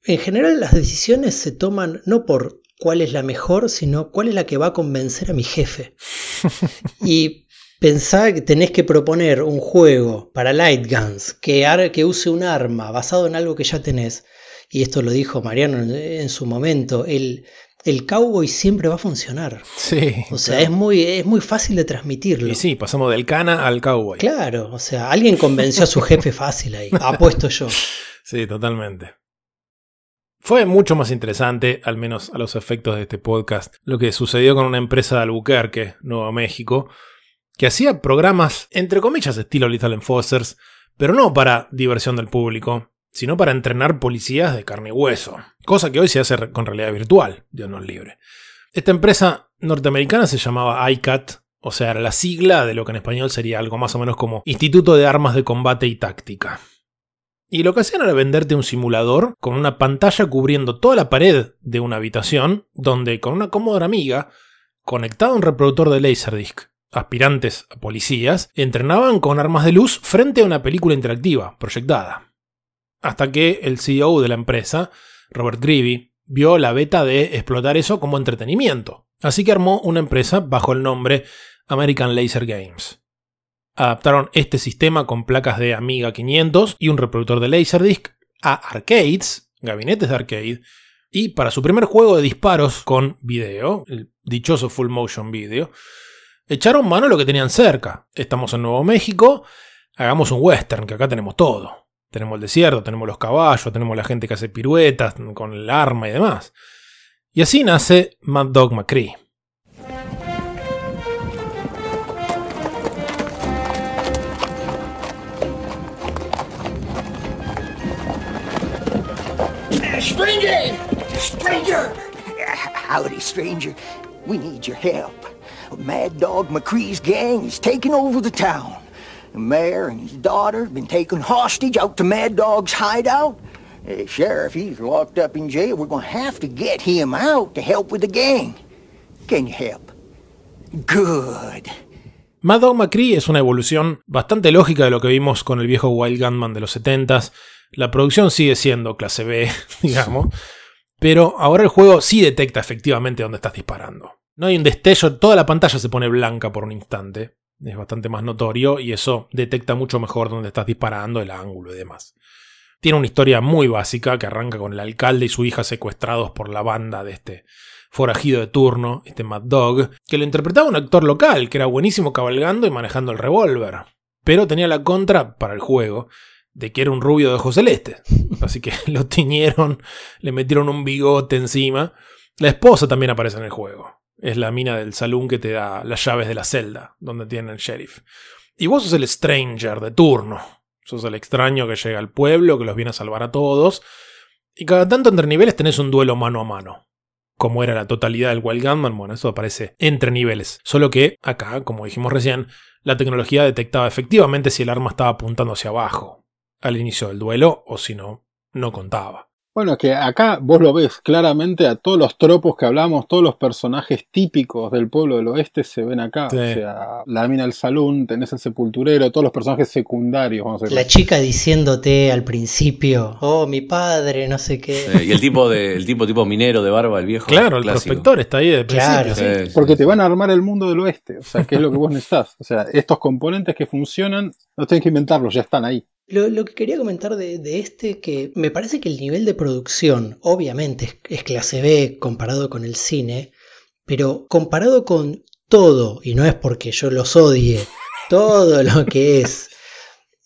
En general las decisiones se toman no por cuál es la mejor, sino cuál es la que va a convencer a mi jefe. y pensá que tenés que proponer un juego para light guns que, que use un arma basado en algo que ya tenés. Y esto lo dijo Mariano en, su momento. El, el cowboy siempre va a funcionar. Sí. O sea, es, muy, es muy fácil de transmitirlo. Y sí, pasamos del cana al cowboy. Claro, o sea, alguien convenció a su jefe fácil ahí. Apuesto yo. Sí, totalmente. Fue mucho más interesante, al menos a los efectos de este podcast, lo que sucedió con una empresa de Albuquerque, Nuevo México, que hacía programas, entre comillas, estilo Lethal Enforcers, pero no para diversión del público, sino para entrenar policías de carne y hueso, cosa que hoy se hace con realidad virtual, Dios nos libre. Esta empresa norteamericana se llamaba ICAT, o sea, era la sigla de lo que en español sería algo más o menos como Instituto de Armas de Combate y Táctica. Y lo que hacían era venderte un simulador con una pantalla cubriendo toda la pared de una habitación, donde con una cómoda amiga, conectada a un reproductor de Laserdisc, aspirantes a policías, entrenaban con armas de luz frente a una película interactiva, proyectada. Hasta que el CEO de la empresa, Robert Greevy, vio la beta de explotar eso como entretenimiento. Así que armó una empresa bajo el nombre American Laser Games adaptaron este sistema con placas de Amiga 500 y un reproductor de Laserdisc a arcades, gabinetes de arcade, y para su primer juego de disparos con video, el dichoso full motion video, echaron mano a lo que tenían cerca. Estamos en Nuevo México, hagamos un western, que acá tenemos todo. Tenemos el desierto, tenemos los caballos, tenemos la gente que hace piruetas con el arma y demás. Y así nace Mad Dog McCree. Stranger! Stranger! Howdy, stranger. We need your help. Mad Dog McCree's gang is taking over the town. The mayor and his daughter have been taken hostage out to Mad Dog's hideout. Uh, sheriff, he's locked up in jail. We're gonna have to get him out to help with the gang. Can you help? Good. Mad Dog McCree es una evolución bastante lógica de lo que vimos con el viejo Wild Gunman de los 70s, La producción sigue siendo clase B, digamos, pero ahora el juego sí detecta efectivamente dónde estás disparando. No hay un destello, toda la pantalla se pone blanca por un instante, es bastante más notorio y eso detecta mucho mejor dónde estás disparando, el ángulo y demás. Tiene una historia muy básica que arranca con el alcalde y su hija secuestrados por la banda de este forajido de turno, este Mad Dog, que lo interpretaba un actor local que era buenísimo cabalgando y manejando el revólver, pero tenía la contra para el juego de que era un rubio de ojos celestes. Así que lo tiñeron, le metieron un bigote encima. La esposa también aparece en el juego. Es la mina del salón que te da las llaves de la celda donde tiene el sheriff. Y vos sos el stranger de turno. Sos el extraño que llega al pueblo, que los viene a salvar a todos. Y cada tanto entre niveles tenés un duelo mano a mano. Como era la totalidad del Wild Gunman, bueno, eso aparece entre niveles. Solo que acá, como dijimos recién, la tecnología detectaba efectivamente si el arma estaba apuntando hacia abajo al inicio del duelo, o si no, no contaba. Bueno, que acá vos lo ves claramente a todos los tropos que hablamos, todos los personajes típicos del pueblo del oeste se ven acá. O sea, la mina del salón, tenés el sepulturero, todos los personajes secundarios. Vamos a la chica diciéndote al principio, oh, mi padre, no sé qué. y el tipo de, el tipo tipo minero de barba, el viejo. Claro, el prospector está ahí de principio. Claro, Porque te van a armar el mundo del oeste. O sea, que es lo que vos necesitas. O sea, estos componentes que funcionan, no tenés que inventarlos, ya están ahí. Lo, que quería comentar de, este, que me parece que el nivel de producción, obviamente, es, clase B comparado con el cine, pero comparado con todo, y no es porque yo los odie, todo lo que es...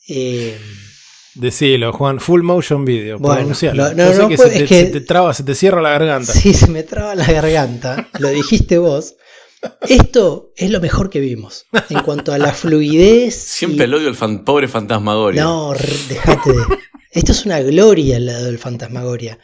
Eh, Decilo, Juan, full motion video. Bueno, no, no, que, se, te, te traba, se te cierra la garganta. Sí, se me traba la garganta. lo dijiste vos. Esto es lo mejor que vimos en cuanto a la fluidez. Siempre el odio al pobre Fantasmagoria. No, déjate de. Esto es una gloria al lado del Fantasmagoria.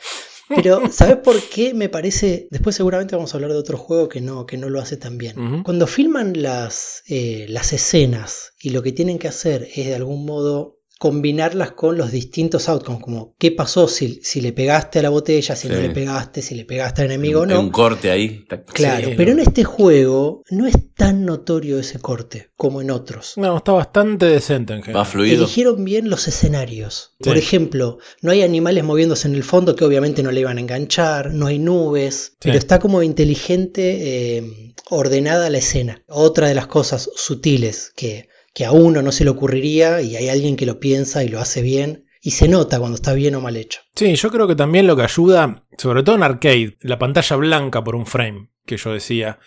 Pero, ¿sabes por qué me parece? Después seguramente vamos a hablar de otro juego que no, que no lo hace tan bien. Cuando filman las, eh, las escenas y lo que tienen que hacer es de algún modo combinarlas con los distintos outcomes, como qué pasó si, si le pegaste a la botella, si no le pegaste, si le pegaste al enemigo o Hay no. un corte ahí. Claro, Sí, pero no. en este juego no es tan notorio ese corte como en otros. No, está bastante decente en Va general. fluido. Eligieron bien los escenarios. Por ejemplo, no hay animales moviéndose en el fondo que obviamente no le iban a enganchar, no hay nubes, pero está como inteligente, eh, ordenada la escena. Otra de las cosas sutiles que, que a uno no se le ocurriría y hay alguien que lo piensa y lo hace bien y se nota cuando está bien o mal hecho. Sí, yo creo que también lo que ayuda, sobre todo en arcade, la pantalla blanca por un frame, que yo decía,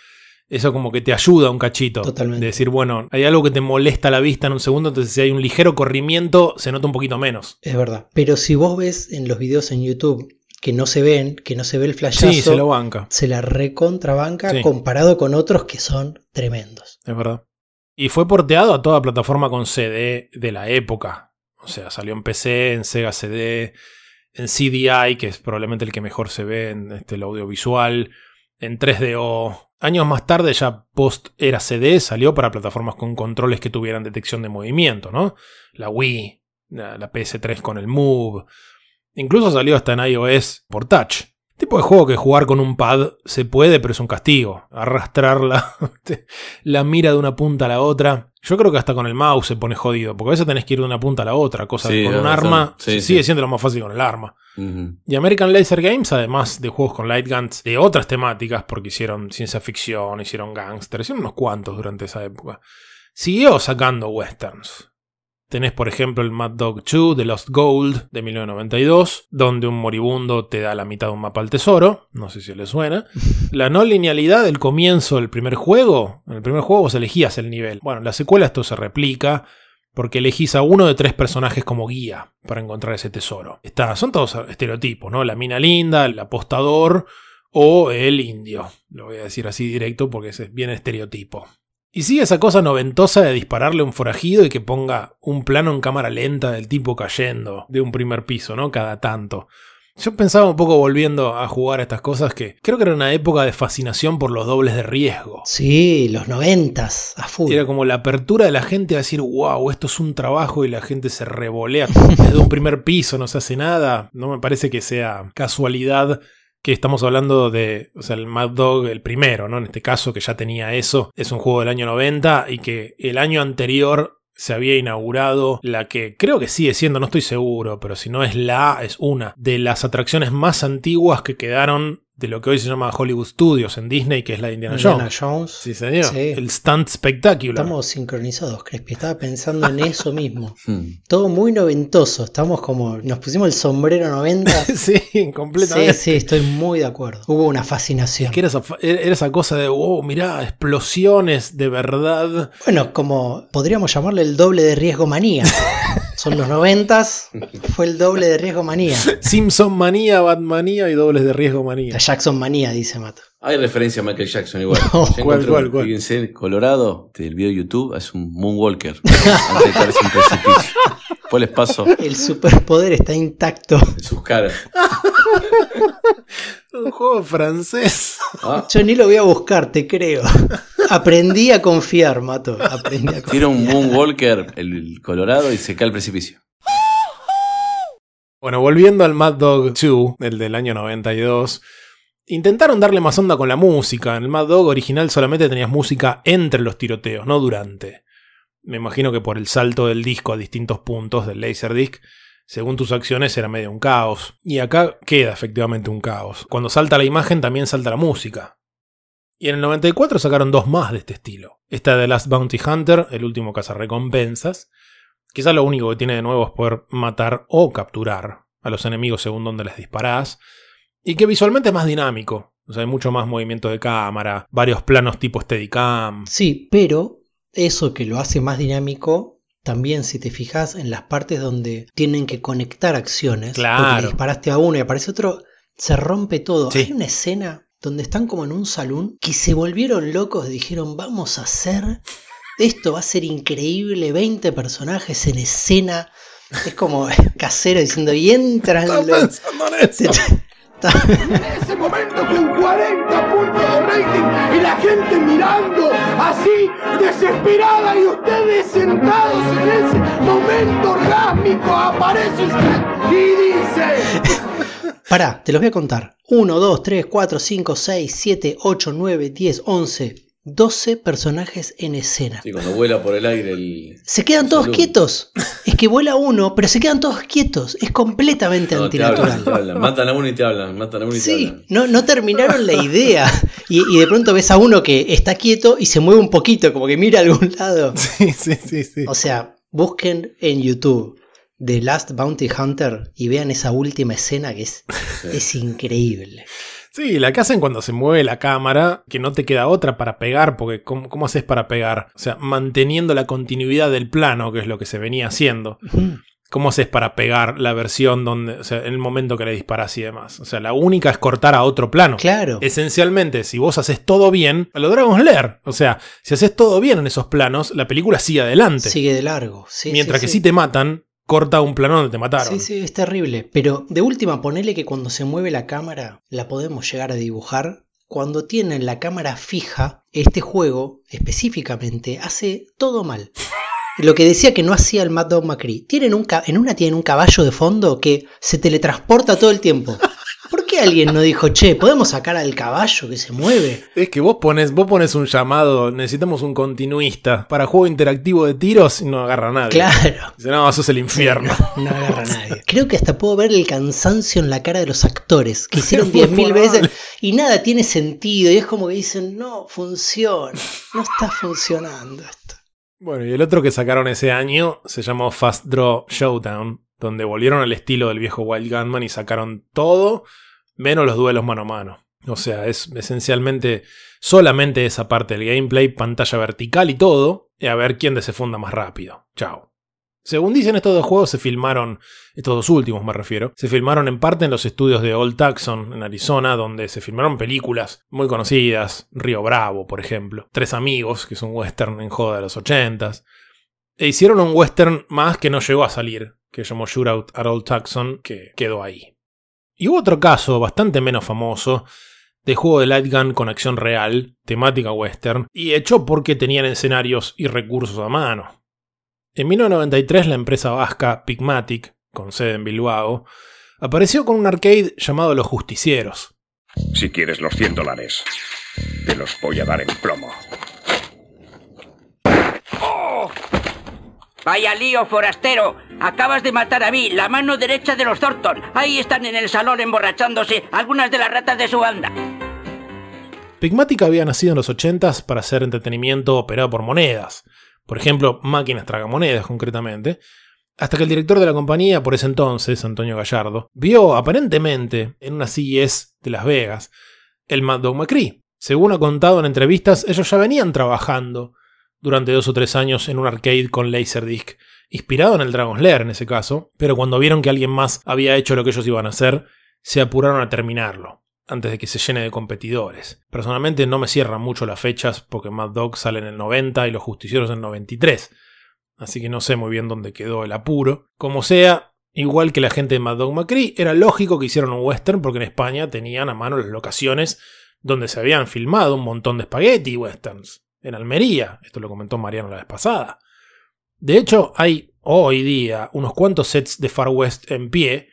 eso como que te ayuda un cachito. Totalmente. De decir, bueno, hay algo que te molesta la vista en un segundo, entonces si hay un ligero corrimiento, se nota un poquito menos. Es verdad. Pero si vos ves en los videos en YouTube que no se ven, que no se ve el flashazo, Sí, se lo banca, se la recontrabanca Sí. comparado con otros que son tremendos. es verdad. Y fue porteado a toda plataforma con CD de la época. O sea, salió en PC, en Sega CD, en CDI, que es probablemente el que mejor se ve en este, el audiovisual, en 3DO. Años más tarde, ya post era CD, salió para plataformas con controles que tuvieran detección de movimiento, ¿no? La Wii, la, la PS3 con el Move. Incluso salió hasta en iOS por touch. Tipo de juego que jugar con un pad se puede, pero es un castigo. Arrastrar la, la mira de una punta a la otra. Yo creo que hasta con el mouse se pone jodido, porque a veces tenés que ir de una punta a la otra, cosa Sí, que con un arma Sí, sigue sí. siendo lo más fácil con el arma. Y American Laser Games, además de juegos con light guns de otras temáticas, porque hicieron ciencia ficción, hicieron gangster, hicieron unos cuantos durante esa época, siguió sacando westerns. Tenés, por ejemplo, el Mad Dog 2 de Lost Gold de 1992, donde un moribundo te da la mitad de un mapa al tesoro, no sé si le suena. La no linealidad del comienzo del primer juego, en el primer juego vos elegías el nivel. Bueno, en la secuela esto se replica, porque elegís a uno de tres personajes como guía para encontrar ese tesoro. Está, son todos estereotipos, ¿no? La mina linda, el apostador o el indio. Lo voy a decir así directo porque es bien estereotipo. Y sigue esa cosa noventosa de dispararle a un forajido y que ponga un plano en cámara lenta del tipo cayendo de un primer piso, ¿no? Cada tanto. Yo pensaba un poco volviendo a jugar a estas cosas que creo que era una época de fascinación por los dobles de riesgo. Sí, los noventas, a full. Era como la apertura de la gente a decir, wow, esto es un trabajo y la gente se revolea desde un primer piso, no se hace nada. No me parece que sea casualidad que estamos hablando de, o sea, el Mad Dog, el primero, ¿no? En este caso, que ya tenía eso, es un juego del año 90 y que el año anterior se había inaugurado la que creo que sigue siendo, no estoy seguro, pero si no es la, es una de las atracciones más antiguas que quedaron de lo que hoy se llama Hollywood Studios en Disney, que es la de Indiana, Indiana Jones. Jones. Sí, señor. Sí. El Stunt Spectacular. Estamos sincronizados, Crespi. Estaba pensando en eso mismo. Hmm. Todo muy noventoso. Estamos como. Nos pusimos el sombrero 90. sí, Sí, completamente. sí, estoy muy de acuerdo. Hubo una fascinación. Que era esa, era esa cosa de, wow, mirá, explosiones de verdad. Bueno, como podríamos llamarle el doble de riesgo manía. Son los noventas, fue el doble de riesgo manía. Simpson manía, Batmanía y dobles de riesgo manía. La Jackson manía, dice Mato. Hay referencia a Michael Jackson igual. No, ¿cuál, cuál, cuál? Fíjense, Colorado, del video de YouTube, es un Moonwalker. antes de caerse un precipicio. Después les paso El superpoder está intacto. de sus caras. Un juego francés. Ah, Yo ni lo voy a buscar, te creo. Aprendí a confiar, Mato. Aprendí a confiar. tira un Moonwalker, el Colorado, y se cae al precipicio. Bueno, volviendo al Mad Dog 2, el del año 92. Intentaron darle más onda con la música. En el Mad Dog original solamente tenías música entre los tiroteos, no durante. Me imagino que por el salto del disco a distintos puntos del Laserdisc, según tus acciones era medio un caos. Y acá queda efectivamente un caos. Cuando salta la imagen también salta la música. Y en el 94 sacaron dos más de este estilo. Esta de Last Bounty Hunter, el último cazarrecompensas. Quizás lo único que tiene de nuevo es poder matar o capturar a los enemigos según donde les disparás. Y que visualmente es más dinámico. O sea, hay mucho más movimiento de cámara, varios planos tipo Steadicam. Sí, pero eso que lo hace más dinámico, también si te fijas en las partes donde tienen que conectar acciones, Claro. porque disparaste a uno y aparece otro, se rompe todo. Sí. Hay una escena donde están como en un salón que se volvieron locos y dijeron, vamos a hacer, esto va a ser increíble, 20 personajes en escena. Es como casero diciendo, y entran los... pensando en eso. En ese momento, con 40 puntos de rating, y la gente mirando así desesperada y ustedes sentados en ese momento orgásmico aparece usted y dice Pará, te los voy a contar. 1, 2, 3, 4, 5, 6, 7, 8, 9, 10, 11, 12 personajes en escena. Sí, cuando vuela por el aire el. Se quedan todos Salud. quietos. Es que vuela uno, pero se quedan todos quietos. Es completamente No, te antinatural. hablan, te hablan. Matan a uno y te hablan, matan a uno y te Sí, hablan. no, no terminaron la idea. Y, y de pronto ves a uno que está quieto y se mueve un poquito, como que mira a algún lado. Sí, sí, sí, sí. O sea, busquen en YouTube The Last Bounty Hunter y vean esa última escena que es, es increíble. Sí, la que hacen cuando se mueve la cámara, que no te queda otra para pegar, porque ¿cómo, cómo haces para pegar? O sea, manteniendo la continuidad del plano, que es lo que se venía haciendo. ¿Cómo haces para pegar la versión donde, o sea, en el momento que le disparas y demás? O sea, la única es cortar a otro plano. Claro. Esencialmente, si vos haces todo bien, a lo Dragon's Lair. O sea, si haces todo bien en esos planos, la película sigue adelante. Sigue de largo. Sí, Mientras sí, que sí. si te matan, corta un plano donde te mataron. Sí, sí, es terrible. Pero de última, ponele que cuando se mueve la cámara, la podemos llegar a dibujar. Cuando tienen la cámara fija, este juego específicamente hace todo mal. Lo que decía que no hacía el Mad Dog McCree. Tienen un en una tienen un caballo de fondo que se teletransporta todo el tiempo. ¿Por qué alguien no dijo, che, podemos sacar al caballo que se mueve? Es que vos pones, vos pones un llamado, necesitamos un continuista para juego interactivo de tiros y no agarra a nadie. Claro. Dice, no, eso es el infierno. No agarra a nadie. Creo que hasta puedo ver el cansancio en la cara de los actores que hicieron Muy 10.000 probable. veces y nada tiene sentido. Y es como que dicen, no funciona, no está funcionando esto. Bueno, y el otro que sacaron ese año se llamó Fast Draw Showdown, donde volvieron al estilo del viejo Wild Gunman y sacaron todo, menos los duelos mano a mano. O sea, es esencialmente solamente esa parte del gameplay, pantalla vertical y todo, y a ver quién desefunda más rápido. Chao. Según dicen, estos dos juegos se filmaron, estos dos últimos me refiero, se filmaron en parte en los estudios de Old Tucson, en Arizona, donde se filmaron películas muy conocidas, Río Bravo, por ejemplo, Tres Amigos, que es un western en joda de los ochentas, e hicieron un western más que no llegó a salir, que llamó Shootout at Old Tucson, que quedó ahí. Y hubo otro caso, bastante menos famoso, de juego de light gun con acción real, temática western, y hecho porque tenían escenarios y recursos a mano. En 1993 la empresa vasca Pigmatic, con sede en Bilbao, apareció con un arcade llamado Los Justicieros. Si quieres los 100 dólares, te los voy a dar en plomo. Vaya lío, forastero. Acabas de matar a mí, la mano derecha de los Thornton. Ahí están en el salón emborrachándose algunas de las ratas de su banda. Pigmatic había nacido en los 80s para hacer entretenimiento operado por monedas, por ejemplo, máquinas tragamonedas concretamente, hasta que el director de la compañía por ese entonces, Antonio Gallardo, vio aparentemente en una CES de Las Vegas el Mad Dog McCree. Según ha contado en entrevistas, ellos ya venían trabajando durante dos o tres años en un arcade con Laserdisc, inspirado en el Dragon's Lair en ese caso, pero cuando vieron que alguien más había hecho lo que ellos iban a hacer, se apuraron a terminarlo, antes de que se llene de competidores. Personalmente no me cierran mucho las fechas porque Mad Dog sale en el 90 y Los Justicieros en el 93, así que no sé muy bien dónde quedó el apuro. Como sea, igual que la gente de Mad Dog McCree, era lógico que hicieran un western porque en España tenían a mano las locaciones donde se habían filmado un montón de spaghetti westerns. En Almería, esto lo comentó Mariano la vez pasada. De hecho, hay hoy día unos cuantos sets de Far West en pie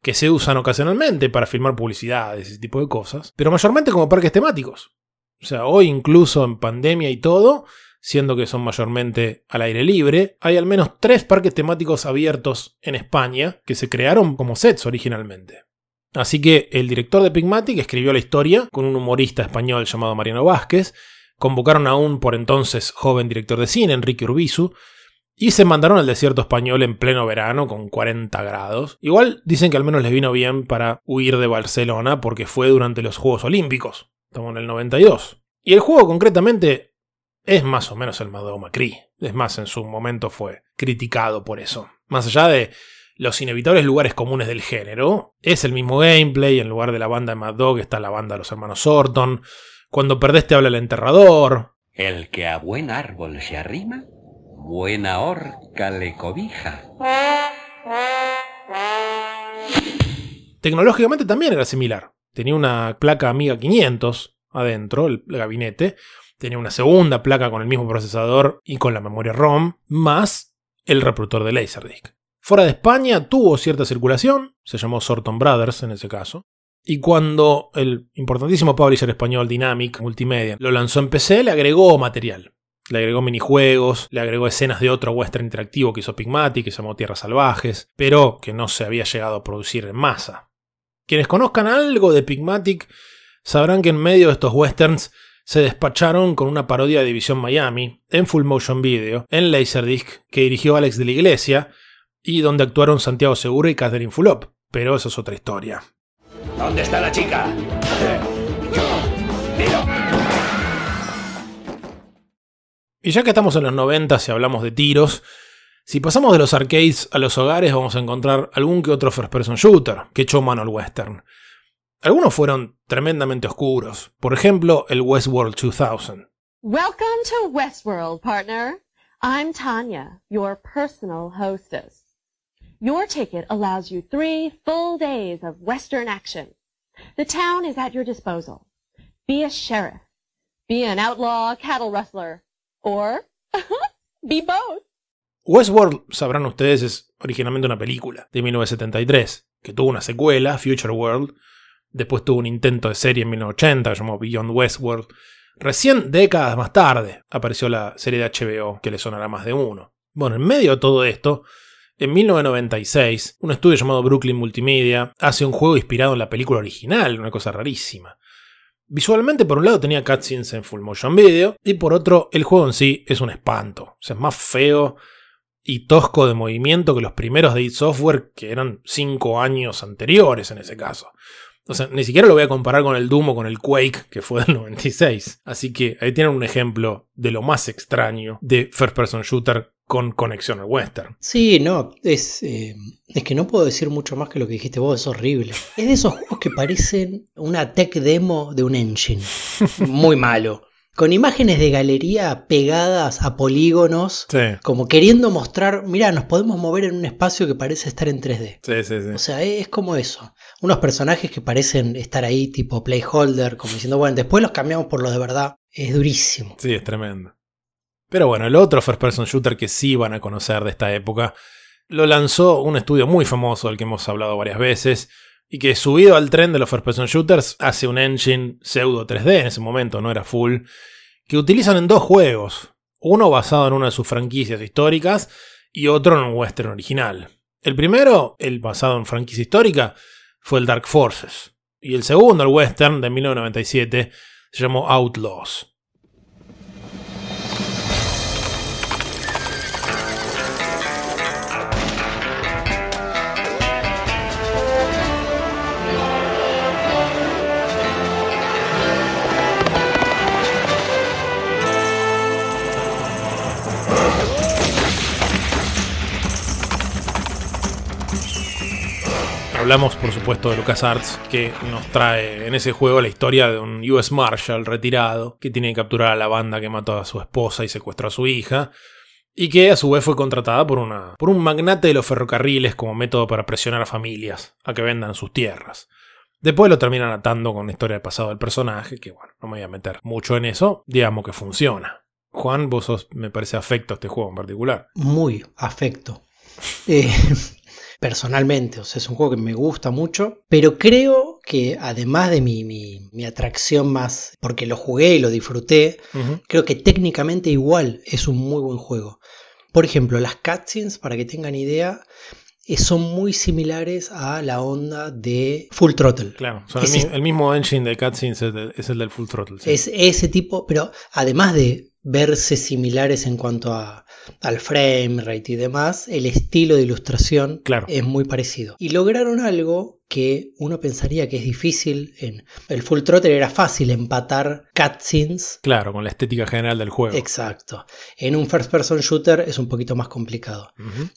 que se usan ocasionalmente para filmar publicidades y ese tipo de cosas, pero mayormente como parques temáticos. O sea, hoy incluso en pandemia y todo, siendo que son mayormente al aire libre, hay al menos tres parques temáticos abiertos en España que se crearon como sets originalmente. Así que el director de Pigmatic escribió la historia con un humorista español llamado Mariano Vázquez, convocaron a un por entonces joven director de cine, Enrique Urbizu, y se mandaron al desierto español en pleno verano con 40 grados. Igual dicen que al menos les vino bien para huir de Barcelona porque fue durante los Juegos Olímpicos. Estamos en el 92. Y el juego concretamente es más o menos el Mado Macri. Es más, en su momento fue criticado por eso. Más allá de los inevitables lugares comunes del género, es el mismo gameplay. En lugar de la banda de Mad Dog está la banda de los hermanos Orton. Cuando perdés te habla el enterrador. El que a buen árbol se arrima, buena horca le cobija. Tecnológicamente también era similar. Tenía una placa Amiga 500, adentro, el, gabinete. Tenía una segunda placa con el mismo procesador y con la memoria ROM, más el reproductor de Laserdisc. Fuera de España tuvo cierta circulación, se llamó Sorton Brothers en ese caso. Y cuando el importantísimo publisher español Dynamic Multimedia lo lanzó en PC, le agregó material. Le agregó minijuegos, le agregó escenas de otro western interactivo que hizo Pigmatic, que se llamó Tierras Salvajes, pero que no se había llegado a producir en masa. Quienes conozcan algo de Pigmatic sabrán que en medio de estos westerns se despacharon con una parodia de División Miami, en full motion video, en Laserdisc, que dirigió Alex de la Iglesia, y donde actuaron Santiago Segura y Catherine Fulop, pero eso es otra historia. ¿Dónde está la chica? Y ya que estamos en los 90 y hablamos de tiros, si pasamos de los arcades a los hogares vamos a encontrar algún que otro first person shooter que echó mano al western. Algunos fueron tremendamente oscuros, por ejemplo el Westworld 2000. Welcome to Westworld, partner. I'm Tanya, your personal hostess. Your ticket allows you three full days of Western action. The town is at your disposal. Be a sheriff. Be an outlaw cattle rustler. Or be both. Westworld, sabrán ustedes, es originalmente una película de 1973, que tuvo una secuela, Future World, después tuvo un intento de serie en 1980 que llamó Beyond Westworld. Recién, décadas más tarde, apareció la serie de HBO, que le sonará más de uno. Bueno, en medio de todo esto, en 1996, un estudio llamado Brooklyn Multimedia hace un juego inspirado en la película original, una cosa rarísima. Visualmente, por un lado, tenía cutscenes en full motion video, y por otro, el juego en sí es un espanto. O sea, es más feo y tosco de movimiento que los primeros de id Software, que eran 5 años anteriores en ese caso. O sea, ni siquiera lo voy a comparar con el Doom o con el Quake, que fue del 96. Así que ahí tienen un ejemplo de lo más extraño de First Person Shooter con conexión al western. Sí, no, es, eh, es que no puedo decir mucho más que lo que dijiste vos, es horrible. Es de esos juegos que parecen una tech demo de un engine. Muy malo. Con imágenes de galería pegadas a polígonos, Sí. como queriendo mostrar, mira, nos podemos mover en un espacio que parece estar en 3D. Sí, sí, sí. O sea, es como eso. Unos personajes que parecen estar ahí tipo playholder, como diciendo, bueno, después los cambiamos por los de verdad. Es durísimo. Sí, es tremendo. Pero bueno, el otro first person shooter que sí van a conocer de esta época lo lanzó un estudio muy famoso del que hemos hablado varias veces y que subido al tren de los first person shooters hace un engine pseudo 3D en ese momento, no era full, que utilizan en dos juegos, uno basado en una de sus franquicias históricas y otro en un western original. El primero, el basado en franquicia histórica, fue el Dark Forces, y el segundo, el western de 1997, se llamó Outlaws. Hablamos, por supuesto, de LucasArts, que nos trae en ese juego la historia de un US Marshal retirado que tiene que capturar a la banda que mató a su esposa y secuestró a su hija, y que a su vez fue contratada por, una, por un magnate de los ferrocarriles como método para presionar a familias a que vendan sus tierras. Después lo terminan atando con la historia del pasado del personaje, que bueno, no me voy a meter mucho en eso, digamos que funciona. Juan, vos sos, me parece, afecto a este juego en particular. Muy afecto. Eh, personalmente, o sea, es un juego que me gusta mucho, pero creo que además de mi, mi- mi atracción más, porque lo jugué y lo disfruté, creo que técnicamente igual es un muy buen juego. Por ejemplo, las cutscenes, para que tengan idea, eh, son muy similares a la onda de Full Throttle. Claro, son el, Ese- mi- el mismo engine de cutscenes es, el del Full Throttle. sí. Es ese tipo, pero además de verse similares en cuanto a, al frame rate y demás, el estilo de ilustración Claro. es muy parecido. Y lograron algo que uno pensaría que es difícil en el Full Throttle era fácil empatar cutscenes. Claro, con la estética general del juego. Exacto. En un first person shooter es un poquito más complicado.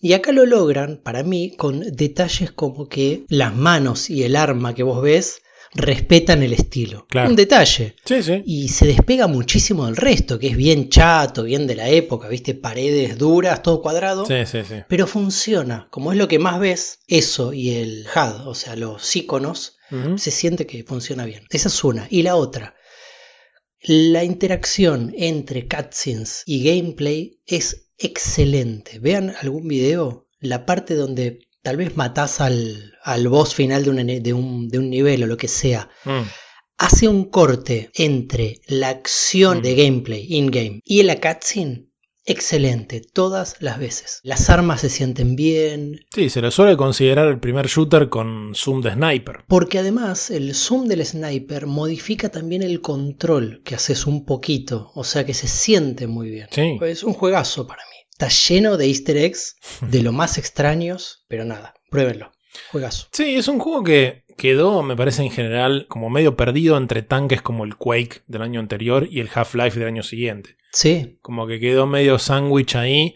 Y acá lo logran, para mí, con detalles como que las manos y el arma que vos ves respetan el estilo. Claro. Un detalle. Sí, sí. Y se despega muchísimo del resto, que es bien chato, bien de la época, viste, paredes duras, todo cuadrado. Sí, sí, sí. Pero funciona. Como es lo que más ves, eso y el HUD, o sea, los iconos, se siente que funciona bien. Esa es una. Y la otra, La interacción entre cutscenes y gameplay es excelente. Vean algún video, la parte donde tal vez matás al, al boss final de, una- de un, de un nivel o lo que sea. Mm. Hace un corte entre la acción Mm. de gameplay in-game y la cutscene. Excelente, todas las veces. Las armas se sienten bien, Sí, se le suele considerar el primer shooter con zoom de sniper. Porque además el zoom del sniper modifica también el control que haces un poquito, o sea que se siente muy bien. Sí. Es un juegazo para mí. Está lleno de easter eggs, de lo más extraños, pero nada, pruébenlo. Juegazo. Sí, es un juego que quedó, me parece en general, como medio perdido entre tanques como el Quake del año anterior y el Half-Life del año siguiente. Sí, Como que quedó medio sándwich ahí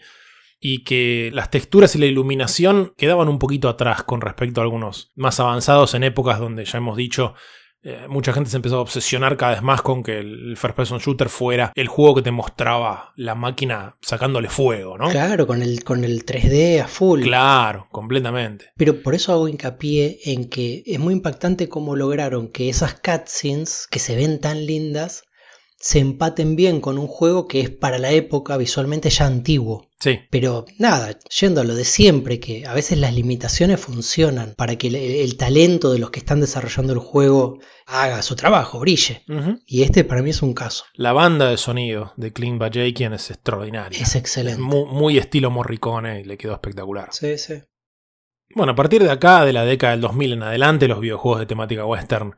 y que las texturas y la iluminación quedaban un poquito atrás con respecto a algunos más avanzados en épocas donde ya hemos dicho eh, mucha gente se empezó a obsesionar cada vez más con que el first person shooter fuera el juego que te mostraba la máquina sacándole fuego, ¿no? claro, con el, con el 3D a full. Claro, completamente. Pero por eso hago hincapié en que es muy impactante cómo lograron que esas cutscenes que se ven tan lindas se empaten bien con un juego que es para la época visualmente ya antiguo. Sí. Pero nada, yendo a lo de siempre, que a veces las limitaciones funcionan para que el, el talento de los que están desarrollando el juego haga su trabajo, brille. Y este para mí es un caso. La banda de sonido de Clint Bajakian es extraordinaria. Es excelente. Muy, muy estilo Morricone y le quedó espectacular. Sí, sí. Bueno, a partir de acá, de la década del 2000 en adelante, los videojuegos de temática western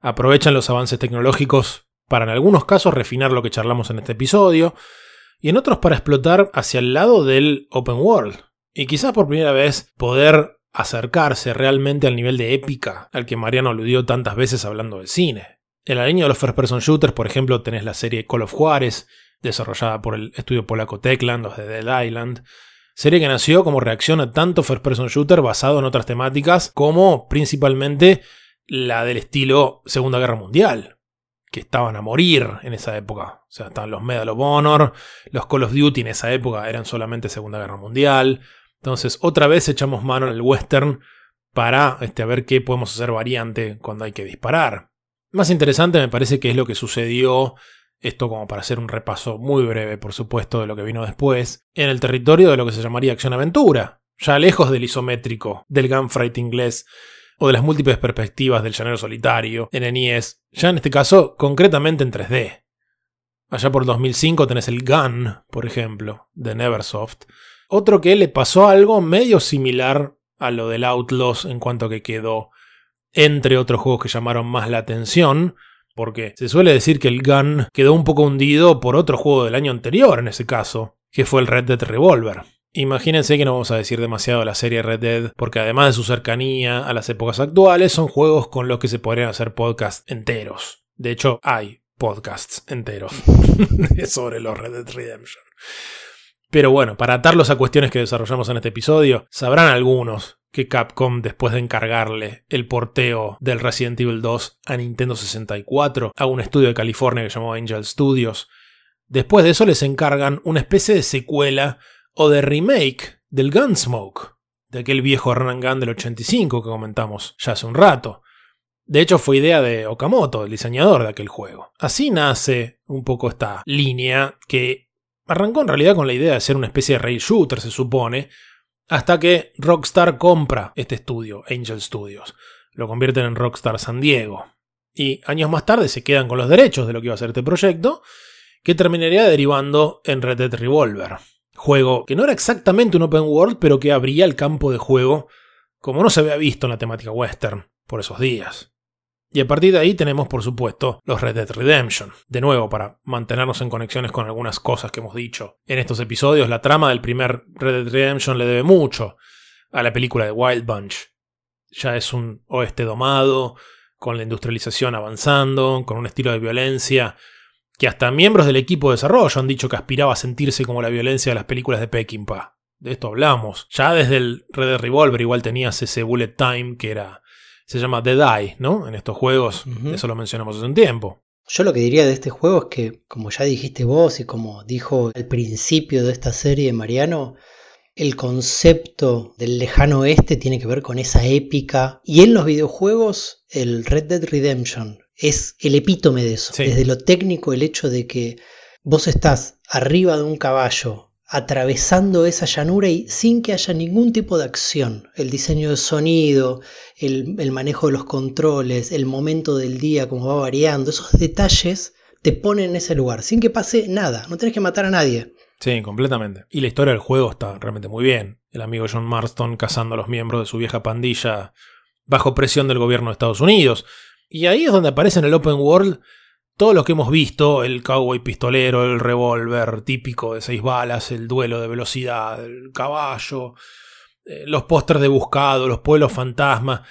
aprovechan los avances tecnológicos para en algunos casos refinar lo que charlamos en este episodio y en otros para explotar hacia el lado del open world. Y quizás por primera vez poder acercarse realmente al nivel de épica al que Mariano aludió tantas veces hablando del cine. En la línea de los first person shooters, por ejemplo, tenés la serie Call of Juárez, desarrollada por el estudio polaco Techland, los de Dead Island, serie que nació como reacción a tanto first person shooter basado en otras temáticas como principalmente la del estilo Segunda Guerra Mundial, que estaban a morir en esa época. O sea, estaban los Medal of Honor, los Call of Duty en esa época eran solamente Segunda Guerra Mundial. Entonces, otra vez echamos mano al western para este, a ver qué podemos hacer variante cuando hay que disparar. Más interesante me parece que es lo que sucedió, esto como para hacer un repaso muy breve, por supuesto, de lo que vino después, en el territorio de lo que se llamaría acción-aventura, ya lejos del isométrico, del gunfight inglés o de las múltiples perspectivas del llanero solitario en NES, ya en este caso concretamente en 3D. Allá por 2005 tenés el Gun, por ejemplo, de Neversoft. Otro que le pasó algo medio similar a lo del Outlaws en cuanto que quedó entre otros juegos que llamaron más la atención, porque se suele decir que el Gun quedó un poco hundido por otro juego del año anterior en ese caso, que fue el Red Dead Revolver. Imagínense que no vamos a decir demasiado de la serie Red Dead, porque además de su cercanía a las épocas actuales, son juegos con los que se podrían hacer podcasts enteros. De hecho, hay podcasts enteros sobre los Red Dead Redemption. Pero bueno, para atarlos a cuestiones que desarrollamos en este episodio, sabrán algunos que Capcom, después de encargarle el porteo del Resident Evil 2 a Nintendo 64 a un estudio de California que llamó Angel Studios, después de eso les encargan una especie de secuela o de remake del Gunsmoke, de aquel viejo Run Gun del 85 que comentamos ya hace un rato. De hecho, fue idea de Okamoto, el diseñador de aquel juego. Así nace un poco esta línea que arrancó en realidad con la idea de ser una especie de rail shooter, se supone, hasta que Rockstar compra este estudio, Angel Studios. Lo convierten en Rockstar San Diego. Y años más tarde se quedan con los derechos de lo que iba a ser este proyecto, que terminaría derivando en Red Dead Revolver. Juego que no era exactamente un open world, pero que abría el campo de juego como no se había visto en la temática western por esos días. Y a partir de ahí tenemos, por supuesto, los Red Dead Redemption. De nuevo, para mantenernos en conexiones con algunas cosas que hemos dicho en estos episodios, la trama del primer Red Dead Redemption le debe mucho a la película de Wild Bunch. Ya es un oeste domado, con la industrialización avanzando, con un estilo de violencia que hasta miembros del equipo de desarrollo han dicho que aspiraba a sentirse como la violencia de las películas de Peckinpah. De esto hablamos. Ya desde el Red Dead Revolver igual tenías ese bullet time que era se llama The Die, ¿no? En estos juegos, eso lo mencionamos hace un tiempo. Yo lo que diría de este juego es que, como ya dijiste vos y como dijo al principio de esta serie Mariano, el concepto del lejano oeste tiene que ver con esa épica. Y en los videojuegos, el Red Dead Redemption es el epítome de eso. Desde lo técnico, el hecho de que vos estás arriba de un caballo, atravesando esa llanura y sin que haya ningún tipo de acción. El diseño de sonido, el, manejo de los controles, el momento del día, cómo va variando, esos detalles te ponen en ese lugar, sin que pase nada, no tenés que matar a nadie. Sí, completamente. Y la historia del juego está realmente muy bien. El amigo John Marston cazando a los miembros de su vieja pandilla bajo presión del gobierno de Estados Unidos. Y ahí es donde aparece en el Open World todo lo que hemos visto, el cowboy pistolero, el revólver típico de seis balas, el duelo de velocidad, el caballo, eh, los pósters de buscado, los pueblos fantasmas,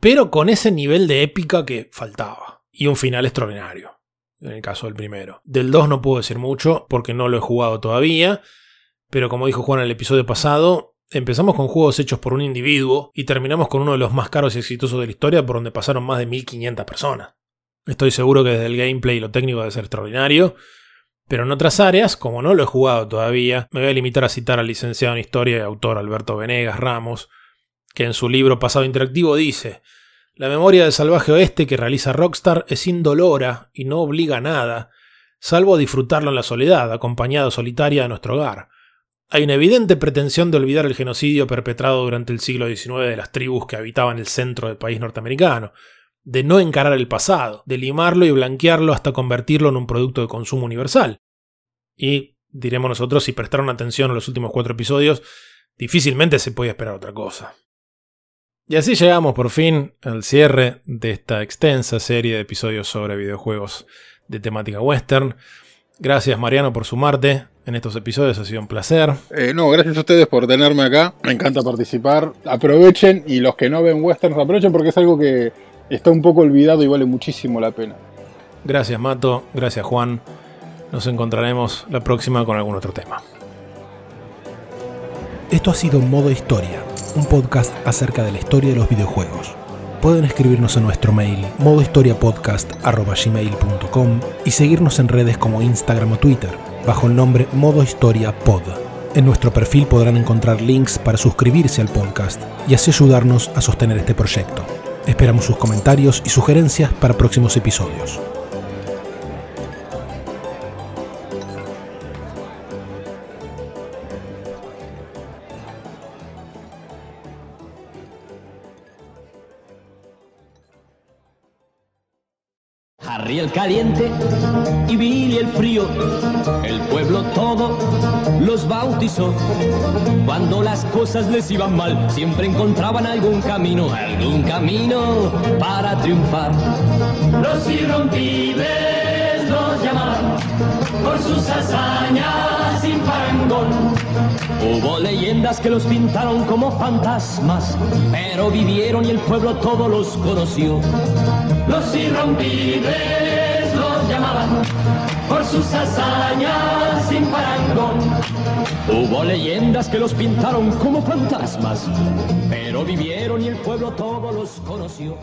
pero con ese nivel de épica que faltaba. Y un final extraordinario, en el caso del primero. Del 2 no puedo decir mucho porque no lo he jugado todavía, pero como dijo Juan en el episodio pasado, Empezamos con juegos hechos por un individuo y terminamos con uno de los más caros y exitosos de la historia por donde pasaron más de 1500 personas. Estoy seguro que desde el gameplay y lo técnico debe ser extraordinario. Pero en otras áreas, como no lo he jugado todavía, me voy a limitar a citar al licenciado en historia y autor Alberto Venegas Ramos, que en su libro Pasado Interactivo dice: La memoria del salvaje oeste que realiza Rockstar es indolora y no obliga a nada, salvo a disfrutarlo en la soledad, acompañado solitaria de nuestro hogar. Hay una evidente pretensión de olvidar el genocidio perpetrado durante el siglo XIX de las tribus que habitaban el centro del país norteamericano, de no encarar el pasado, de limarlo y blanquearlo hasta convertirlo en un producto de consumo universal. Y, diremos nosotros, si prestaron atención a los últimos cuatro episodios, difícilmente se podía esperar otra cosa. Y así llegamos por fin al cierre de esta extensa serie de episodios sobre videojuegos de temática western. Gracias Mariano por sumarte en estos episodios, ha sido un placer. Eh, no, gracias a ustedes por tenerme acá, me encanta participar. Aprovechen y los que no ven westerns aprovechen porque es algo que está un poco olvidado y vale muchísimo la pena. Gracias Mato, gracias Juan. Nos encontraremos la próxima con algún otro tema. Esto ha sido Modo Historia, un podcast acerca de la historia de los videojuegos. Pueden escribirnos en nuestro mail modohistoriapodcast.gmail.com y seguirnos en redes como Instagram o Twitter, bajo el nombre Modo Historia Pod. En nuestro perfil podrán encontrar links para suscribirse al podcast y así ayudarnos a sostener este proyecto. Esperamos sus comentarios y sugerencias para próximos episodios. Harry el caliente y Billy el frío, el pueblo todo los bautizó. Cuando las cosas les iban mal, siempre encontraban algún camino, algún camino para triunfar. Los irrompibles los llamaban por sus hazañas sin parangón. Hubo leyendas que los pintaron como fantasmas, pero vivieron y el pueblo todo los conoció. Los irrompibles los llamaban por sus hazañas sin parangón. Hubo leyendas que los pintaron como fantasmas, pero vivieron y el pueblo todo los conoció.